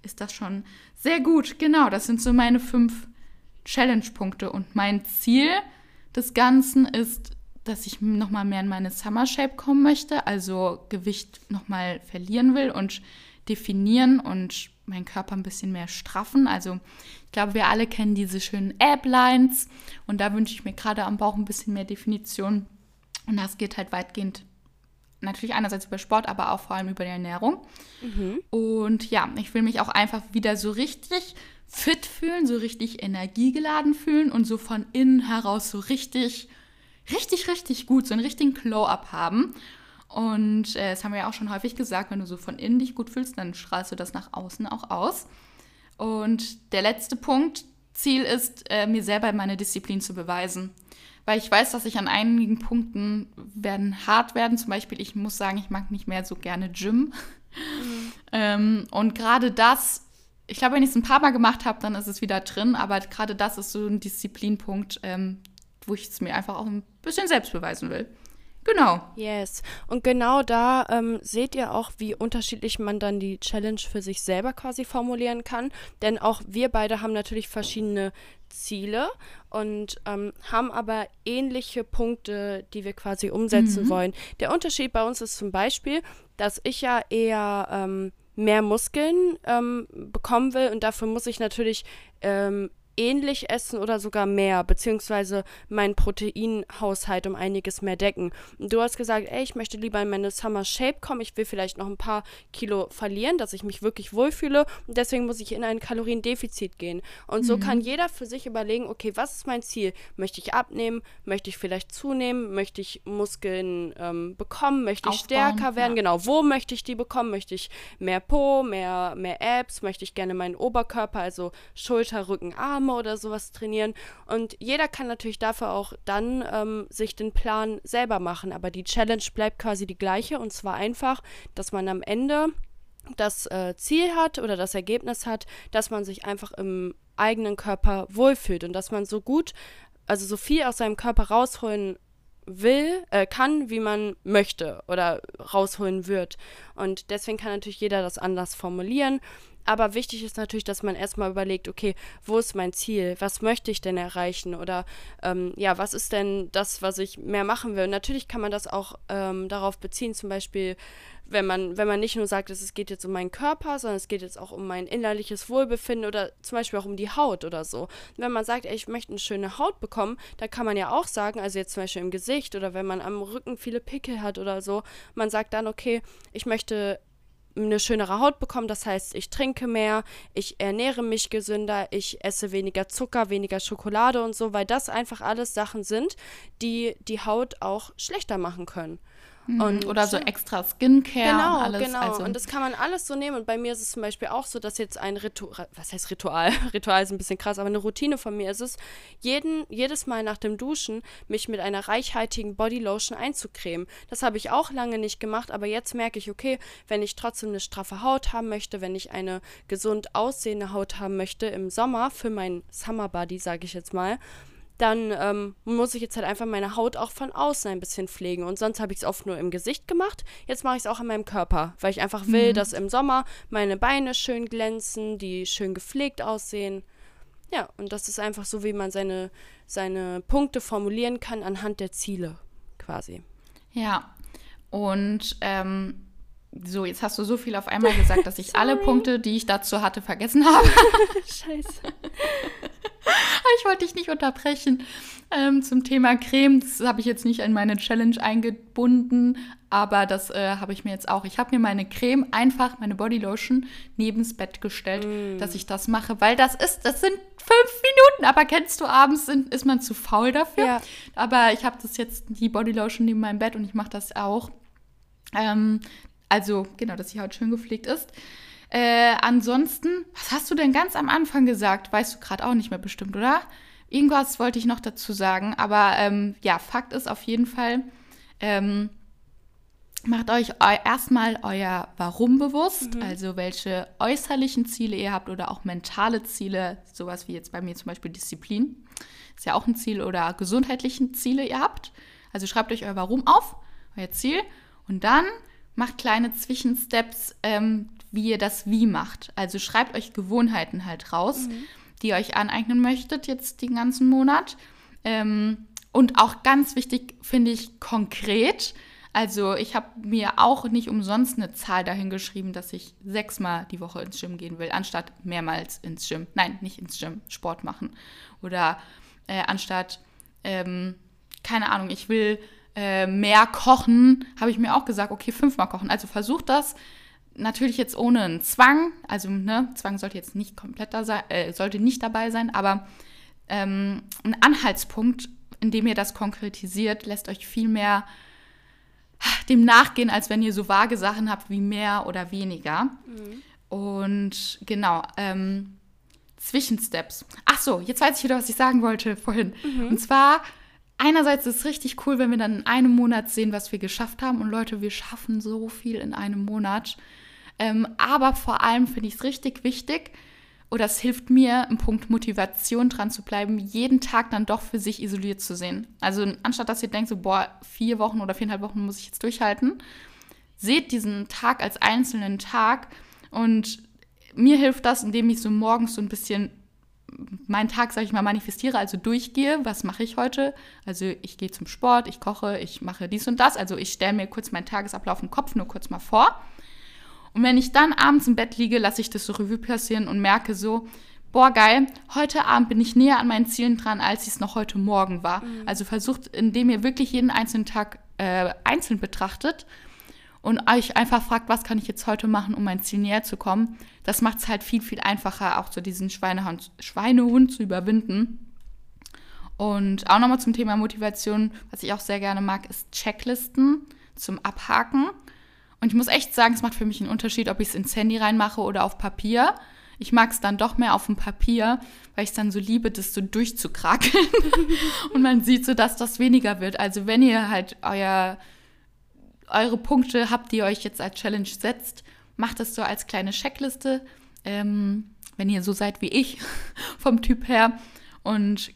ist das schon sehr gut. Genau, das sind so meine fünf Challenge-Punkte. Und mein Ziel des Ganzen ist dass ich nochmal mehr in meine Summer Shape kommen möchte, also Gewicht nochmal verlieren will und definieren und meinen Körper ein bisschen mehr straffen. Also ich glaube, wir alle kennen diese schönen Ab-Lines und da wünsche ich mir gerade am Bauch ein bisschen mehr Definition. Und das geht halt weitgehend natürlich einerseits über Sport, aber auch vor allem über die Ernährung. Mhm. Und ja, ich will mich auch einfach wieder so richtig fit fühlen, so richtig energiegeladen fühlen und so von innen heraus so richtig richtig, richtig gut, so einen richtigen Glow-Up haben. Und äh, das haben wir ja auch schon häufig gesagt, wenn du so von innen dich gut fühlst, dann strahlst du das nach außen auch aus. Und der letzte Punkt, Ziel ist, äh, mir selber meine Disziplin zu beweisen. Weil ich weiß, dass ich an einigen Punkten werden hart werden. Zum Beispiel, ich muss sagen, ich mag nicht mehr so gerne Gym. Mhm. ähm, und gerade das, ich glaube, wenn ich es ein paar Mal gemacht habe, dann ist es wieder drin. Aber gerade das ist so ein Disziplinpunkt, ähm, wo ich es mir einfach auch ein bisschen selbst beweisen will. Genau. Yes. Und genau da ähm, seht ihr auch, wie unterschiedlich man dann die Challenge für sich selber quasi formulieren kann. Denn auch wir beide haben natürlich verschiedene Ziele und ähm, haben aber ähnliche Punkte, die wir quasi umsetzen mhm. wollen. Der Unterschied bei uns ist zum Beispiel, dass ich ja eher ähm, mehr Muskeln ähm, bekommen will und dafür muss ich natürlich ähm, ähnlich essen oder sogar mehr, beziehungsweise meinen Proteinhaushalt um einiges mehr decken. Und du hast gesagt, ey, ich möchte lieber in meine Summer Shape kommen, ich will vielleicht noch ein paar Kilo verlieren, dass ich mich wirklich wohlfühle und deswegen muss ich in ein Kaloriendefizit gehen. Und so mhm. kann jeder für sich überlegen, okay, was ist mein Ziel? Möchte ich abnehmen? Möchte ich vielleicht zunehmen? Möchte ich Muskeln ähm, bekommen? Möchte ich Aufbauen, stärker werden? Ja. Genau, wo möchte ich die bekommen? Möchte ich mehr Po, mehr, mehr Abs? Möchte ich gerne meinen Oberkörper, also Schulter, Rücken, Arme? Arme oder sowas trainieren. Und jeder kann natürlich dafür auch dann ähm, sich den Plan selber machen. Aber die Challenge bleibt quasi die gleiche. Und zwar einfach, dass man am Ende das äh, Ziel hat oder das Ergebnis hat, dass man sich einfach im eigenen Körper wohlfühlt und dass man so gut, also so viel aus seinem Körper rausholen will, äh, kann, wie man möchte oder rausholen wird. Und deswegen kann natürlich jeder das anders formulieren. Aber wichtig ist natürlich, dass man erstmal überlegt, okay, wo ist mein Ziel? Was möchte ich denn erreichen? Oder ähm, ja, was ist denn das, was ich mehr machen will? Und natürlich kann man das auch ähm, darauf beziehen, zum Beispiel, wenn man, wenn man nicht nur sagt, es geht jetzt um meinen Körper, sondern es geht jetzt auch um mein innerliches Wohlbefinden oder zum Beispiel auch um die Haut oder so. wenn man sagt, ey, ich möchte eine schöne Haut bekommen, da kann man ja auch sagen, also jetzt zum Beispiel im Gesicht oder wenn man am Rücken viele Pickel hat oder so, man sagt dann, okay, ich möchte eine schönere Haut bekommen. Das heißt, ich trinke mehr, ich ernähre mich gesünder, ich esse weniger Zucker, weniger Schokolade und so, weil das einfach alles Sachen sind, die die Haut auch schlechter machen können. Mhm. Und Oder so extra Skincare genau, und alles. Genau, also und das kann man alles so nehmen. Und bei mir ist es zum Beispiel auch so, dass jetzt ein Ritual, was heißt Ritual? Ritual ist ein bisschen krass, aber eine Routine von mir ist es, jeden, jedes Mal nach dem Duschen mich mit einer reichhaltigen Bodylotion einzucremen. Das habe ich auch lange nicht gemacht, aber jetzt merke ich, okay, wenn ich trotzdem eine straffe Haut haben möchte, wenn ich eine gesund aussehende Haut haben möchte im Sommer für mein Summer Body, sage ich jetzt mal, dann ähm, muss ich jetzt halt einfach meine Haut auch von außen ein bisschen pflegen. Und sonst habe ich es oft nur im Gesicht gemacht. Jetzt mache ich es auch an meinem Körper, weil ich einfach will, mhm. dass im Sommer meine Beine schön glänzen, die schön gepflegt aussehen. Ja, und das ist einfach so, wie man seine, seine Punkte formulieren kann anhand der Ziele quasi. Ja, und ähm, so, jetzt hast du so viel auf einmal gesagt, dass ich alle Punkte, die ich dazu hatte, vergessen habe. Scheiße. ich wollte dich nicht unterbrechen. Ähm, zum Thema Creme, das habe ich jetzt nicht in meine Challenge eingebunden, aber das äh, habe ich mir jetzt auch. Ich habe mir meine Creme einfach, meine Bodylotion, nebens Bett gestellt, mm. dass ich das mache, weil das ist, das sind fünf Minuten, aber kennst du, abends sind, ist man zu faul dafür. Ja. Aber ich habe das jetzt, die Bodylotion neben meinem Bett und ich mache das auch. Ähm, also, genau, dass die Haut schön gepflegt ist. Äh, ansonsten, was hast du denn ganz am Anfang gesagt? Weißt du gerade auch nicht mehr bestimmt, oder? Irgendwas wollte ich noch dazu sagen. Aber ähm, ja, Fakt ist auf jeden Fall, ähm, macht euch eu erstmal euer Warum bewusst, mhm. also welche äußerlichen Ziele ihr habt oder auch mentale Ziele, sowas wie jetzt bei mir zum Beispiel Disziplin, ist ja auch ein Ziel oder gesundheitlichen Ziele ihr habt. Also schreibt euch euer Warum auf, euer Ziel und dann macht kleine Zwischensteps, ähm, wie ihr das wie macht. Also schreibt euch Gewohnheiten halt raus, mhm. die ihr euch aneignen möchtet jetzt den ganzen Monat. Ähm, und auch ganz wichtig finde ich konkret. Also ich habe mir auch nicht umsonst eine Zahl dahin geschrieben, dass ich sechsmal die Woche ins Gym gehen will, anstatt mehrmals ins Gym. Nein, nicht ins Gym, Sport machen. Oder äh, anstatt, ähm, keine Ahnung, ich will äh, mehr kochen, habe ich mir auch gesagt, okay, fünfmal kochen. Also versucht das natürlich jetzt ohne einen Zwang, also ne, Zwang sollte jetzt nicht komplett da sein, äh, sollte nicht dabei sein, aber ähm, ein Anhaltspunkt, in dem ihr das konkretisiert, lässt euch viel mehr dem nachgehen, als wenn ihr so vage Sachen habt wie mehr oder weniger. Mhm. Und genau, ähm, Zwischensteps. Ach so, jetzt weiß ich wieder, was ich sagen wollte vorhin. Mhm. Und zwar, einerseits ist es richtig cool, wenn wir dann in einem Monat sehen, was wir geschafft haben. Und Leute, wir schaffen so viel in einem Monat. Ähm, aber vor allem finde ich es richtig wichtig, oder es hilft mir, im Punkt Motivation dran zu bleiben, jeden Tag dann doch für sich isoliert zu sehen. Also anstatt dass ihr denkt, so, boah, vier Wochen oder viereinhalb Wochen muss ich jetzt durchhalten, seht diesen Tag als einzelnen Tag und mir hilft das, indem ich so morgens so ein bisschen meinen Tag, sage ich mal, manifestiere, also durchgehe, was mache ich heute? Also ich gehe zum Sport, ich koche, ich mache dies und das. Also ich stelle mir kurz meinen Tagesablauf im Kopf nur kurz mal vor Und wenn ich dann abends im Bett liege, lasse ich das so Revue passieren und merke so, boah, geil, heute Abend bin ich näher an meinen Zielen dran, als ich es noch heute Morgen war. Mhm. Also versucht, indem ihr wirklich jeden einzelnen Tag äh, einzeln betrachtet und euch einfach fragt, was kann ich jetzt heute machen, um mein Ziel näher zu kommen. Das macht es halt viel, viel einfacher, auch so diesen Schweinehund, Schweinehund zu überwinden. Und auch nochmal zum Thema Motivation, was ich auch sehr gerne mag, ist Checklisten zum Abhaken. Und ich muss echt sagen, es macht für mich einen Unterschied, ob ich es ins Handy reinmache oder auf Papier. Ich mag es dann doch mehr auf dem Papier, weil ich es dann so liebe, das so durchzukrakeln. und man sieht so, dass das weniger wird. Also wenn ihr halt euer, eure Punkte habt, die ihr euch jetzt als Challenge setzt, macht das so als kleine Checkliste. Ähm, wenn ihr so seid wie ich vom Typ her. Und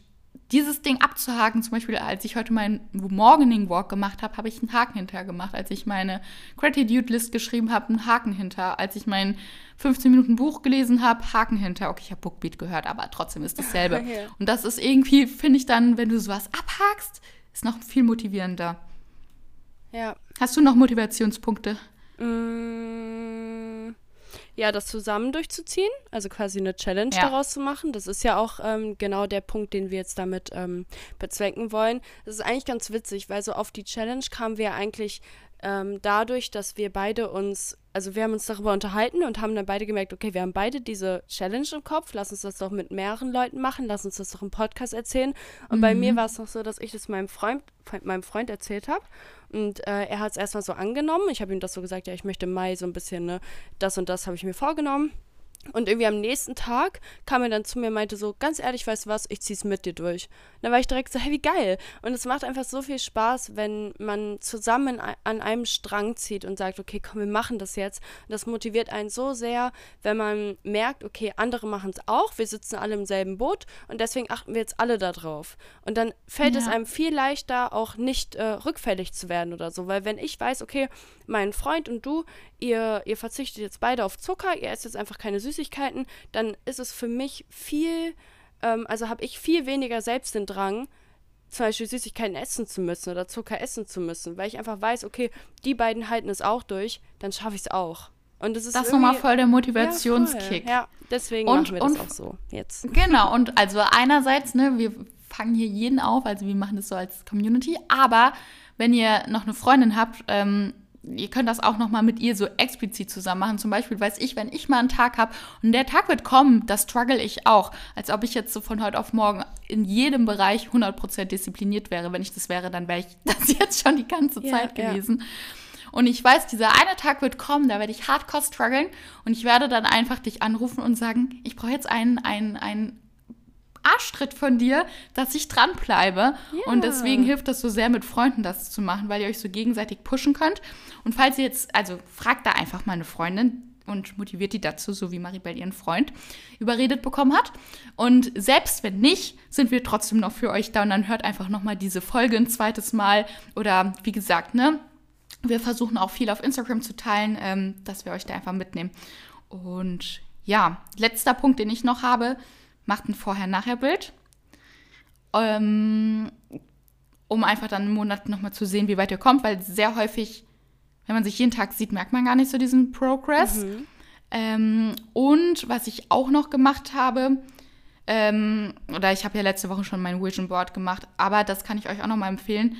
dieses Ding abzuhaken, zum Beispiel als ich heute meinen Morning Walk gemacht habe, habe ich einen Haken hinter gemacht. Als ich meine Gratitude List geschrieben habe, einen Haken hinter. Als ich mein 15 Minuten Buch gelesen habe, Haken hinter. Okay, ich habe Bookbeat gehört, aber trotzdem ist dasselbe. Okay. Und das ist irgendwie, finde ich dann, wenn du sowas abhakst, ist noch viel motivierender. Ja. Hast du noch Motivationspunkte? Mmh ja, das zusammen durchzuziehen, also quasi eine Challenge ja. daraus zu machen. Das ist ja auch ähm, genau der Punkt, den wir jetzt damit ähm, bezwecken wollen. Das ist eigentlich ganz witzig, weil so auf die Challenge kamen wir eigentlich ähm, dadurch, dass wir beide uns, also wir haben uns darüber unterhalten und haben dann beide gemerkt, okay, wir haben beide diese Challenge im Kopf, lass uns das doch mit mehreren Leuten machen, lass uns das doch im Podcast erzählen. Und mhm. bei mir mhm. war es noch so, dass ich das meinem Freund, meinem Freund erzählt habe. Und äh, er hat es erstmal so angenommen. Ich habe ihm das so gesagt, ja, ich möchte im Mai so ein bisschen, ne, das und das habe ich mir vorgenommen. Und irgendwie am nächsten Tag kam er dann zu mir und meinte so, ganz ehrlich, weißt du was, ich zieh's mit dir durch. Und dann war ich direkt so, hey, wie geil. Und es macht einfach so viel Spaß, wenn man zusammen an einem Strang zieht und sagt, okay, komm, wir machen das jetzt. Und das motiviert einen so sehr, wenn man merkt, okay, andere machen es auch, wir sitzen alle im selben Boot und deswegen achten wir jetzt alle da drauf. Und dann fällt ja. es einem viel leichter, auch nicht äh, rückfällig zu werden oder so. Weil wenn ich weiß, okay, mein Freund und du, ihr, ihr verzichtet jetzt beide auf Zucker, ihr esst jetzt einfach keine Süßigkeiten, dann ist es für mich viel, ähm, also habe ich viel weniger selbst den Drang, zum Beispiel Süßigkeiten essen zu müssen oder Zucker essen zu müssen, weil ich einfach weiß, okay, die beiden halten es auch durch, dann schaffe ich es auch. Und das ist das nochmal voll der Motivationskick. Ja, ja, deswegen und, machen wir und, das auch so jetzt. Genau, und also einerseits, ne, wir fangen hier jeden auf, also wir machen das so als Community, aber wenn ihr noch eine Freundin habt, ähm, ihr könnt das auch noch mal mit ihr so explizit zusammen machen. Zum Beispiel weiß ich, wenn ich mal einen Tag habe und der Tag wird kommen, das struggle ich auch. Als ob ich jetzt so von heute auf morgen in jedem Bereich 100% diszipliniert wäre. Wenn ich das wäre, dann wäre ich das jetzt schon die ganze Zeit ja, gewesen. Ja. Und ich weiß, dieser eine Tag wird kommen, da werde ich hardcore strugglen und ich werde dann einfach dich anrufen und sagen, ich brauche jetzt einen, einen, einen Arschtritt von dir, dass ich dranbleibe. Yeah. Und deswegen hilft das so sehr, mit Freunden das zu machen, weil ihr euch so gegenseitig pushen könnt. Und falls ihr jetzt, also fragt da einfach mal eine Freundin, und motiviert die dazu, so wie Maribel ihren Freund überredet bekommen hat. Und selbst wenn nicht, sind wir trotzdem noch für euch da und dann hört einfach nochmal diese Folge ein zweites Mal. Oder wie gesagt, ne, wir versuchen auch viel auf Instagram zu teilen, ähm, dass wir euch da einfach mitnehmen. Und ja, letzter Punkt, den ich noch habe, macht ein Vorher-Nachher-Bild, ähm, um einfach dann im Monat nochmal zu sehen, wie weit ihr kommt, weil sehr häufig, wenn man sich jeden Tag sieht, merkt man gar nicht so diesen Progress. Mhm. Ähm, und was ich auch noch gemacht habe, ähm, oder ich habe ja letzte Woche schon mein Vision Board gemacht, aber das kann ich euch auch nochmal empfehlen,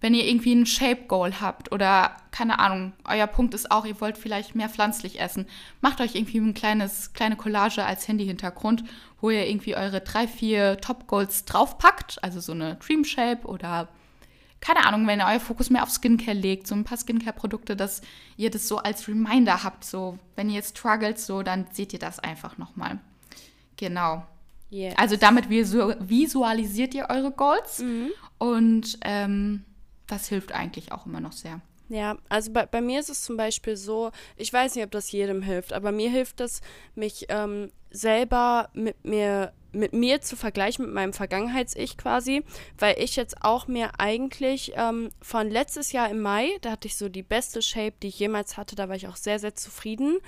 wenn ihr irgendwie ein Shape Goal habt oder keine Ahnung, euer Punkt ist auch, ihr wollt vielleicht mehr pflanzlich essen, macht euch irgendwie ein kleines kleine Collage als Handy-Hintergrund, wo ihr irgendwie eure drei, vier Top Goals draufpackt, also so eine Dream Shape oder keine Ahnung, wenn ihr euer Fokus mehr auf Skincare legt, so ein paar Skincare-Produkte, dass ihr das so als Reminder habt, so wenn ihr struggelt, so dann seht ihr das einfach nochmal. Genau. Yes. Also damit visualisiert ihr eure Goals mhm. und ähm, das hilft eigentlich auch immer noch sehr. Ja, also bei, bei mir ist es zum Beispiel so, ich weiß nicht, ob das jedem hilft, aber mir hilft es, mich ähm, selber mit mir mit mir zu vergleichen, mit meinem Vergangenheits-Ich quasi, weil ich jetzt auch mir eigentlich ähm, von letztes Jahr im Mai, da hatte ich so die beste Shape, die ich jemals hatte, da war ich auch sehr, sehr zufrieden.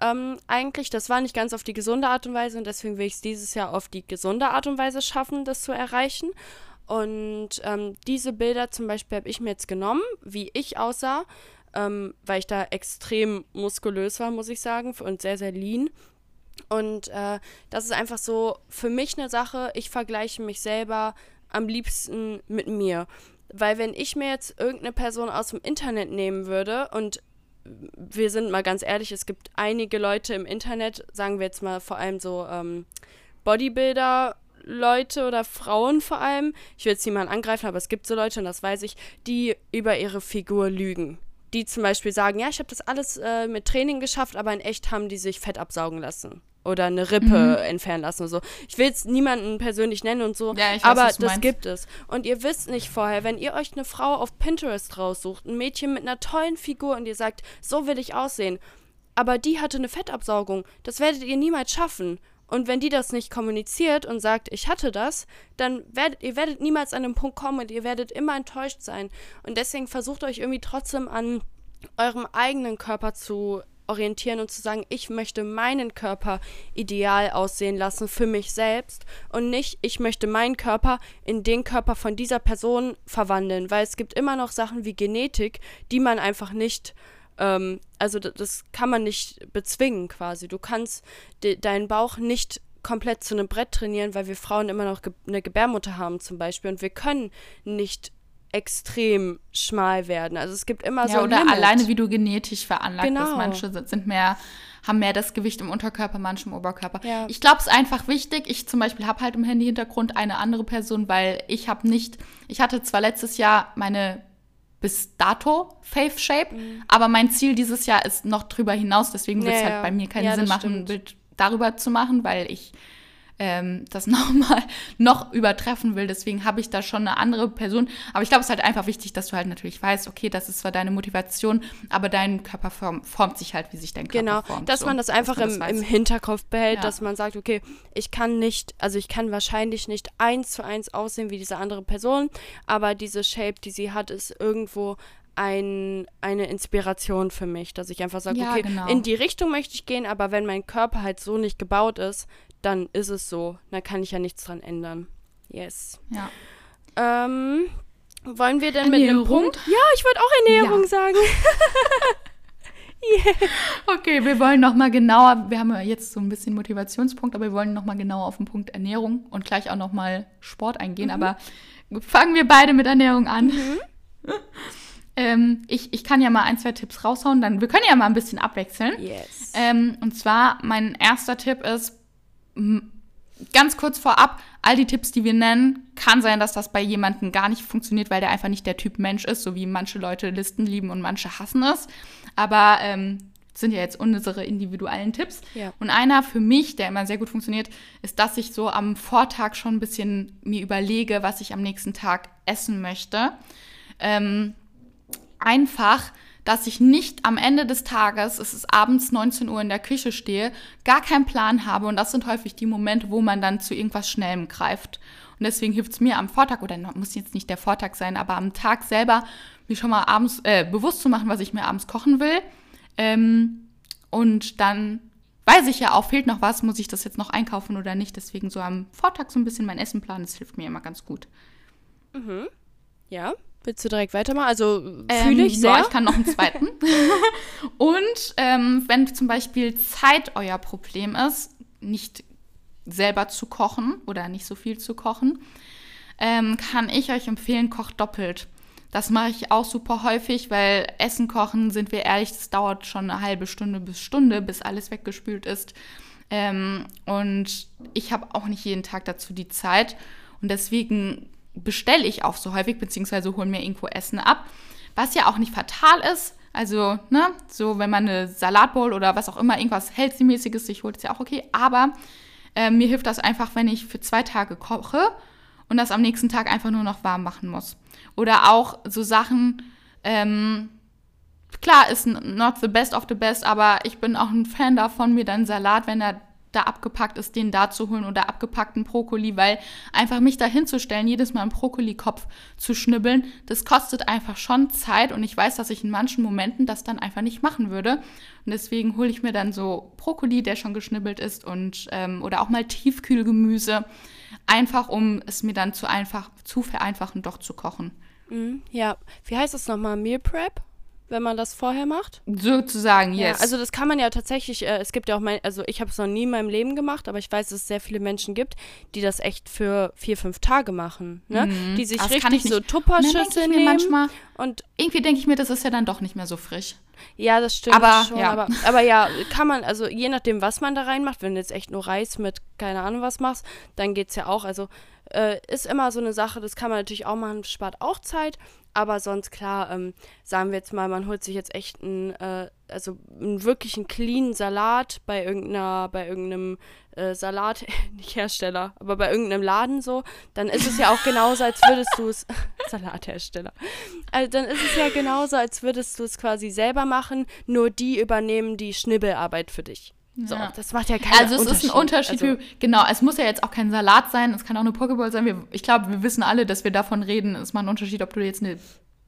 Ähm, eigentlich, das war nicht ganz auf die gesunde Art und Weise und deswegen will ich es dieses Jahr auf die gesunde Art und Weise schaffen, das zu erreichen. Und ähm, diese Bilder zum Beispiel habe ich mir jetzt genommen, wie ich aussah. ähm, weil ich da extrem muskulös war, muss ich sagen, und sehr, sehr lean. Und äh, das ist einfach so für mich eine Sache, ich vergleiche mich selber am liebsten mit mir. Weil wenn ich mir jetzt irgendeine Person aus dem Internet nehmen würde und wir sind mal ganz ehrlich, es gibt einige Leute im Internet, sagen wir jetzt mal vor allem so ähm, Bodybuilder, Leute oder Frauen vor allem, ich will jetzt niemanden angreifen, aber es gibt so Leute, und das weiß ich, die über ihre Figur lügen. Die zum Beispiel sagen, ja, ich habe das alles äh, mit Training geschafft, aber in echt haben die sich Fett absaugen lassen oder eine Rippe mhm. entfernen lassen und so. Ich will jetzt niemanden persönlich nennen und so, ja, weiß, aber das meinst. gibt es. Und ihr wisst nicht vorher, wenn ihr euch eine Frau auf Pinterest raussucht, ein Mädchen mit einer tollen Figur und ihr sagt, so will ich aussehen, aber die hatte eine Fettabsaugung, das werdet ihr niemals schaffen. Und wenn die das nicht kommuniziert und sagt, ich hatte das, dann werdet ihr werdet niemals an den Punkt kommen und ihr werdet immer enttäuscht sein. Und deswegen versucht euch irgendwie trotzdem an eurem eigenen Körper zu orientieren und zu sagen, ich möchte meinen Körper ideal aussehen lassen für mich selbst und nicht, ich möchte meinen Körper in den Körper von dieser Person verwandeln, weil es gibt immer noch Sachen wie Genetik, die man einfach nicht ähm, also das kann man nicht bezwingen quasi. Du kannst de deinen Bauch nicht komplett zu einem Brett trainieren, weil wir Frauen immer noch ge eine Gebärmutter haben zum Beispiel und wir können nicht extrem schmal werden. Also es gibt immer ja, so. Oder Limit. alleine wie du genetisch veranlagt genau. bist. Manche sind mehr, haben mehr das Gewicht im Unterkörper, manche im Oberkörper. Ja. Ich glaube, es ist einfach wichtig. Ich zum Beispiel habe halt im Handy-Hintergrund eine andere Person, weil ich habe nicht, ich hatte zwar letztes Jahr meine bis dato Faith Shape, mhm. aber mein Ziel dieses Jahr ist noch drüber hinaus. Deswegen wird es ja, halt bei mir keinen ja, Sinn machen, ein Bild darüber zu machen, weil ich ähm, das nochmal noch übertreffen will. Deswegen habe ich da schon eine andere Person. Aber ich glaube, es ist halt einfach wichtig, dass du halt natürlich weißt, okay, das ist zwar deine Motivation, aber dein Körper form, formt sich halt, wie sich dein Körper genau, formt. Genau, dass so, man das einfach man im, das im, Hinterkopf behält, ja. dass man sagt, okay, ich kann nicht, also ich kann wahrscheinlich nicht eins zu eins aussehen wie diese andere Person, aber diese Shape, die sie hat, ist irgendwo ein, eine Inspiration für mich, dass ich einfach sage, ja, okay, genau. in die Richtung möchte ich gehen, aber wenn mein Körper halt so nicht gebaut ist, dann ist es so. Da kann ich ja nichts dran ändern. Yes. Ja. Ähm, wollen wir denn Ernährung? mit einem Punkt? Ja, ich wollte auch Ernährung ja. sagen. yeah. Okay, wir wollen noch mal genauer, wir haben ja jetzt so ein bisschen Motivationspunkt, aber wir wollen noch mal genauer auf den Punkt Ernährung und gleich auch noch mal Sport eingehen. Mhm. Aber fangen wir beide mit Ernährung an. Mhm. ähm, ich, ich kann ja mal ein, zwei Tipps raushauen, dann wir können ja mal ein bisschen abwechseln. Yes. Ähm, und zwar, mein erster Tipp ist, ganz kurz vorab, all die Tipps, die wir nennen, kann sein, dass das bei jemandem gar nicht funktioniert, weil der einfach nicht der Typ Mensch ist, so wie manche Leute Listen lieben und manche hassen es. Aber ähm, sind ja jetzt unsere individuellen Tipps. Ja. Und einer für mich, der immer sehr gut funktioniert, ist, dass ich so am Vortag schon ein bisschen mir überlege, was ich am nächsten Tag essen möchte. Ähm, einfach dass ich nicht am Ende des Tages, es ist abends 19 Uhr in der Küche stehe, gar keinen Plan habe. Und das sind häufig die Momente, wo man dann zu irgendwas Schnellem greift. Und deswegen hilft es mir am Vortag, oder muss jetzt nicht der Vortag sein, aber am Tag selber, mir schon mal abends äh, bewusst zu machen, was ich mir abends kochen will. Ähm, und dann weiß ich ja auch, fehlt noch was, muss ich das jetzt noch einkaufen oder nicht. Deswegen so am Vortag so ein bisschen mein Essen planen, das hilft mir immer ganz gut. Mhm. Ja, Willst du direkt weitermachen? Also fühle ähm, ich sehr. Ja, ich kann noch einen zweiten. und ähm, wenn zum Beispiel Zeit euer Problem ist, nicht selber zu kochen oder nicht so viel zu kochen, ähm, kann ich euch empfehlen, kocht doppelt. Das mache ich auch super häufig, weil Essen kochen, sind wir ehrlich, das dauert schon eine halbe Stunde bis Stunde, bis alles weggespült ist. Ähm, und ich habe auch nicht jeden Tag dazu die Zeit. Und deswegen bestelle ich auch so häufig, beziehungsweise hole mir irgendwo Essen ab. Was ja auch nicht fatal ist. Also, ne, so wenn man eine Salatbowl oder was auch immer, irgendwas Healthy-mäßiges sich holt, ist ja auch okay. Aber äh, mir hilft das einfach, wenn ich für zwei Tage koche und das am nächsten Tag einfach nur noch warm machen muss. Oder auch so Sachen, ähm, klar, ist not the best of the best, aber ich bin auch ein Fan davon, mir dann Salat, wenn er da abgepackt ist, den da zu holen oder abgepackten Brokkoli, weil einfach mich da hinzustellen, jedes Mal einen Brokkolikopf zu schnibbeln, das kostet einfach schon Zeit und ich weiß, dass ich in manchen Momenten das dann einfach nicht machen würde. Und deswegen hole ich mir dann so Brokkoli, der schon geschnibbelt ist und ähm, oder auch mal Tiefkühlgemüse, einfach um es mir dann zu einfach zu vereinfachen, doch zu kochen. Mhm, ja, wie heißt das nochmal? Meal Prep? Wenn man das vorher macht. Sozusagen, yes. Ja, also das kann man ja tatsächlich, äh, es gibt ja auch mein, also ich habe es noch nie in meinem Leben gemacht, aber ich weiß, dass es sehr viele Menschen gibt, die das echt für vier, fünf Tage machen. Ne? Mhm. Die sich Das kann richtig ich so mir nehmen. manchmal, und irgendwie denke ich mir, das ist ja dann doch nicht mehr so frisch. ja, das stimmt Aber, schon. ja. Aber, aber ja, kann man, also je nachdem, was man da reinmacht, wenn du jetzt echt nur Reis mit keine Ahnung was machst, dann geht's ja auch. Also äh, ist immer so eine Sache, das kann man natürlich auch machen, spart auch Zeit. Aber sonst klar, ähm, sagen wir jetzt mal, man holt sich jetzt echt einen, äh, also einen wirklichen clean Salat bei irgendeiner, bei irgendeinem äh, Salat, nicht Hersteller, aber bei irgendeinem Laden so, dann ist es ja auch genauso, als würdest du es, Salathersteller, also dann ist es ja genauso, als würdest du es quasi selber machen, nur die übernehmen die Schnibbelarbeit für dich. So, Ja. das macht ja keinen Also es Unterschied. ist ein Unterschied. Also, genau, es muss ja jetzt auch kein Salat sein, es kann auch eine Pokéball sein. Wir, ich glaube, wir wissen alle, dass wir davon reden. Es macht einen Unterschied, ob du jetzt eine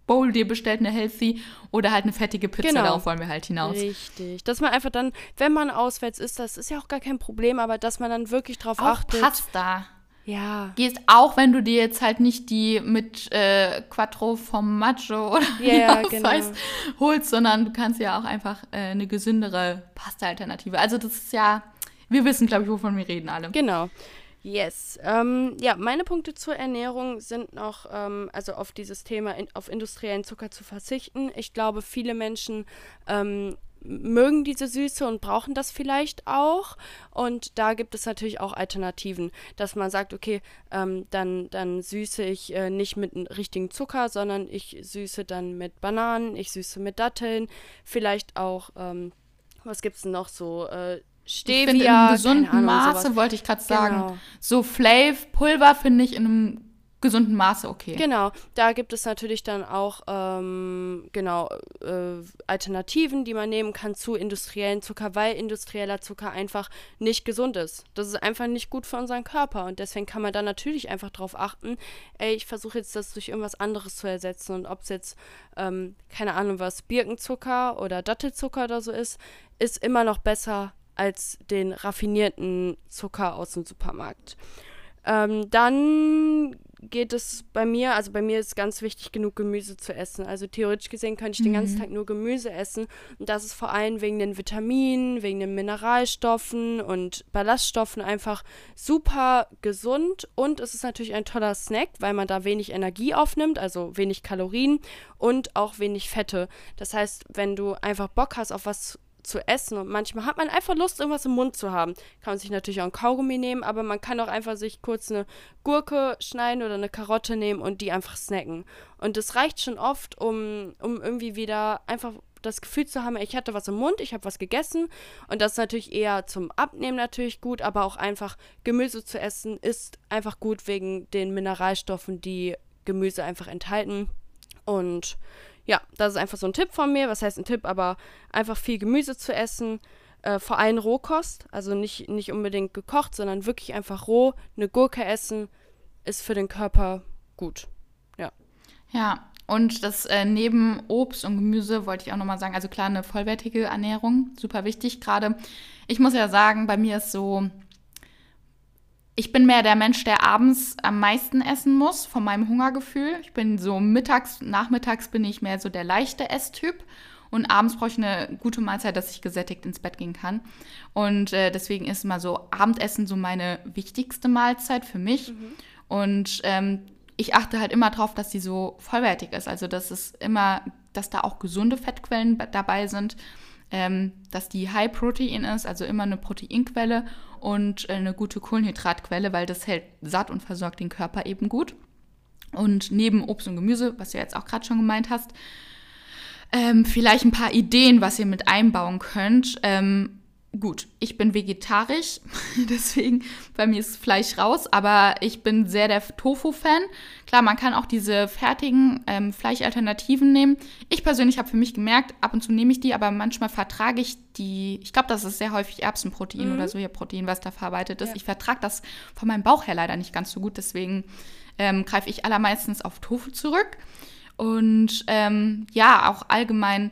Bowl dir bestellt, eine Healthy oder halt eine fettige Pizza. Genau. Darauf wollen wir halt hinaus. Richtig. Dass man einfach dann, wenn man auswärts ist, das ist ja auch gar kein Problem, aber dass man dann wirklich drauf Auch achtet. Pasta. Ja. Gehst auch, wenn du dir jetzt halt nicht die mit äh, Quattro Formaggio oder Ja, das genau. heißt, holst, sondern du kannst ja auch einfach äh, eine gesündere Pasta-Alternative. Also das ist ja, wir wissen, glaube ich, wovon wir reden alle. Genau. Yes. Ähm, ja, meine Punkte zur Ernährung sind noch, ähm, also auf dieses Thema, in, auf industriellen Zucker zu verzichten. Ich glaube, viele Menschen ähm, mögen diese Süße und brauchen das vielleicht auch. Und da gibt es natürlich auch Alternativen, dass man sagt, okay, ähm, dann, dann süße ich äh, nicht mit einem richtigen Zucker, sondern ich süße dann mit Bananen, ich süße mit Datteln, vielleicht auch, ähm, was gibt es noch so, äh, Stevia, Ich finde, in einem gesunden Ahnung, Maße, sowas. wollte ich gerade sagen. Genau. So Flav-Pulver finde ich in einem gesunden Maße okay. Genau, da gibt es natürlich dann auch ähm, genau äh, Alternativen, die man nehmen kann zu industriellen Zucker, weil industrieller Zucker einfach nicht gesund ist. Das ist einfach nicht gut für unseren Körper und deswegen kann man dann natürlich einfach darauf achten, ey, ich versuche jetzt das durch irgendwas anderes zu ersetzen und ob es jetzt, ähm, keine Ahnung was, Birkenzucker oder Dattelzucker oder so ist, ist immer noch besser als den raffinierten Zucker aus dem Supermarkt. Ähm, dann geht es bei mir, also bei mir ist ganz wichtig, genug Gemüse zu essen. Also theoretisch gesehen könnte ich den ganzen Tag nur Gemüse essen. Und das ist vor allem wegen den Vitaminen, wegen den Mineralstoffen und Ballaststoffen einfach super gesund. Und es ist natürlich ein toller Snack, weil man da wenig Energie aufnimmt, also wenig Kalorien und auch wenig Fette. Das heißt, wenn du einfach Bock hast auf was zu essen und manchmal hat man einfach Lust, irgendwas im Mund zu haben. Kann man sich natürlich auch ein Kaugummi nehmen, aber man kann auch einfach sich kurz eine Gurke schneiden oder eine Karotte nehmen und die einfach snacken. Und das reicht schon oft, um, um irgendwie wieder einfach das Gefühl zu haben, ich hatte was im Mund, ich habe was gegessen und das ist natürlich eher zum Abnehmen natürlich gut, aber auch einfach Gemüse zu essen ist einfach gut wegen den Mineralstoffen, die Gemüse einfach enthalten. Und ja, das ist einfach so ein Tipp von mir. Was heißt ein Tipp? Aber einfach viel Gemüse zu essen. Äh, vor allem Rohkost. Also nicht, nicht unbedingt gekocht, sondern wirklich einfach roh. Eine Gurke essen ist für den Körper gut. Ja. Ja, und das äh, neben Obst und Gemüse wollte ich auch nochmal sagen, also klar, eine vollwertige Ernährung, super wichtig gerade. Ich muss ja sagen, bei mir ist so, ich bin mehr der Mensch, der abends am meisten essen muss, von meinem Hungergefühl. Ich bin so mittags, nachmittags bin ich mehr so der leichte Esstyp. Und abends brauche ich eine gute Mahlzeit, dass ich gesättigt ins Bett gehen kann. Und äh, deswegen ist mal so Abendessen so meine wichtigste Mahlzeit für mich. Und ähm, ich achte halt immer drauf, dass die so vollwertig ist. Also dass es immer, dass da auch gesunde Fettquellen dabei sind, ähm, dass die High Protein ist, also immer eine Proteinquelle und äh, eine gute Kohlenhydratquelle, weil das hält satt und versorgt den Körper eben gut. Und neben Obst und Gemüse, was du jetzt auch gerade schon gemeint hast, ähm, vielleicht ein paar Ideen, was ihr mit einbauen könnt. Ähm, gut, ich bin vegetarisch, deswegen bei mir ist Fleisch raus, aber ich bin sehr der Tofu-Fan. Klar, man kann auch diese fertigen ähm, Fleischalternativen nehmen. Ich persönlich habe für mich gemerkt, ab und zu nehme ich die, aber manchmal vertrage ich die, ich glaube, das ist sehr häufig Erbsenprotein oder Sojaprotein, was da verarbeitet ist. Ja. Ich vertrage das von meinem Bauch her leider nicht ganz so gut, deswegen ähm, greife ich allermeistens auf Tofu zurück. Und ähm, ja, auch allgemein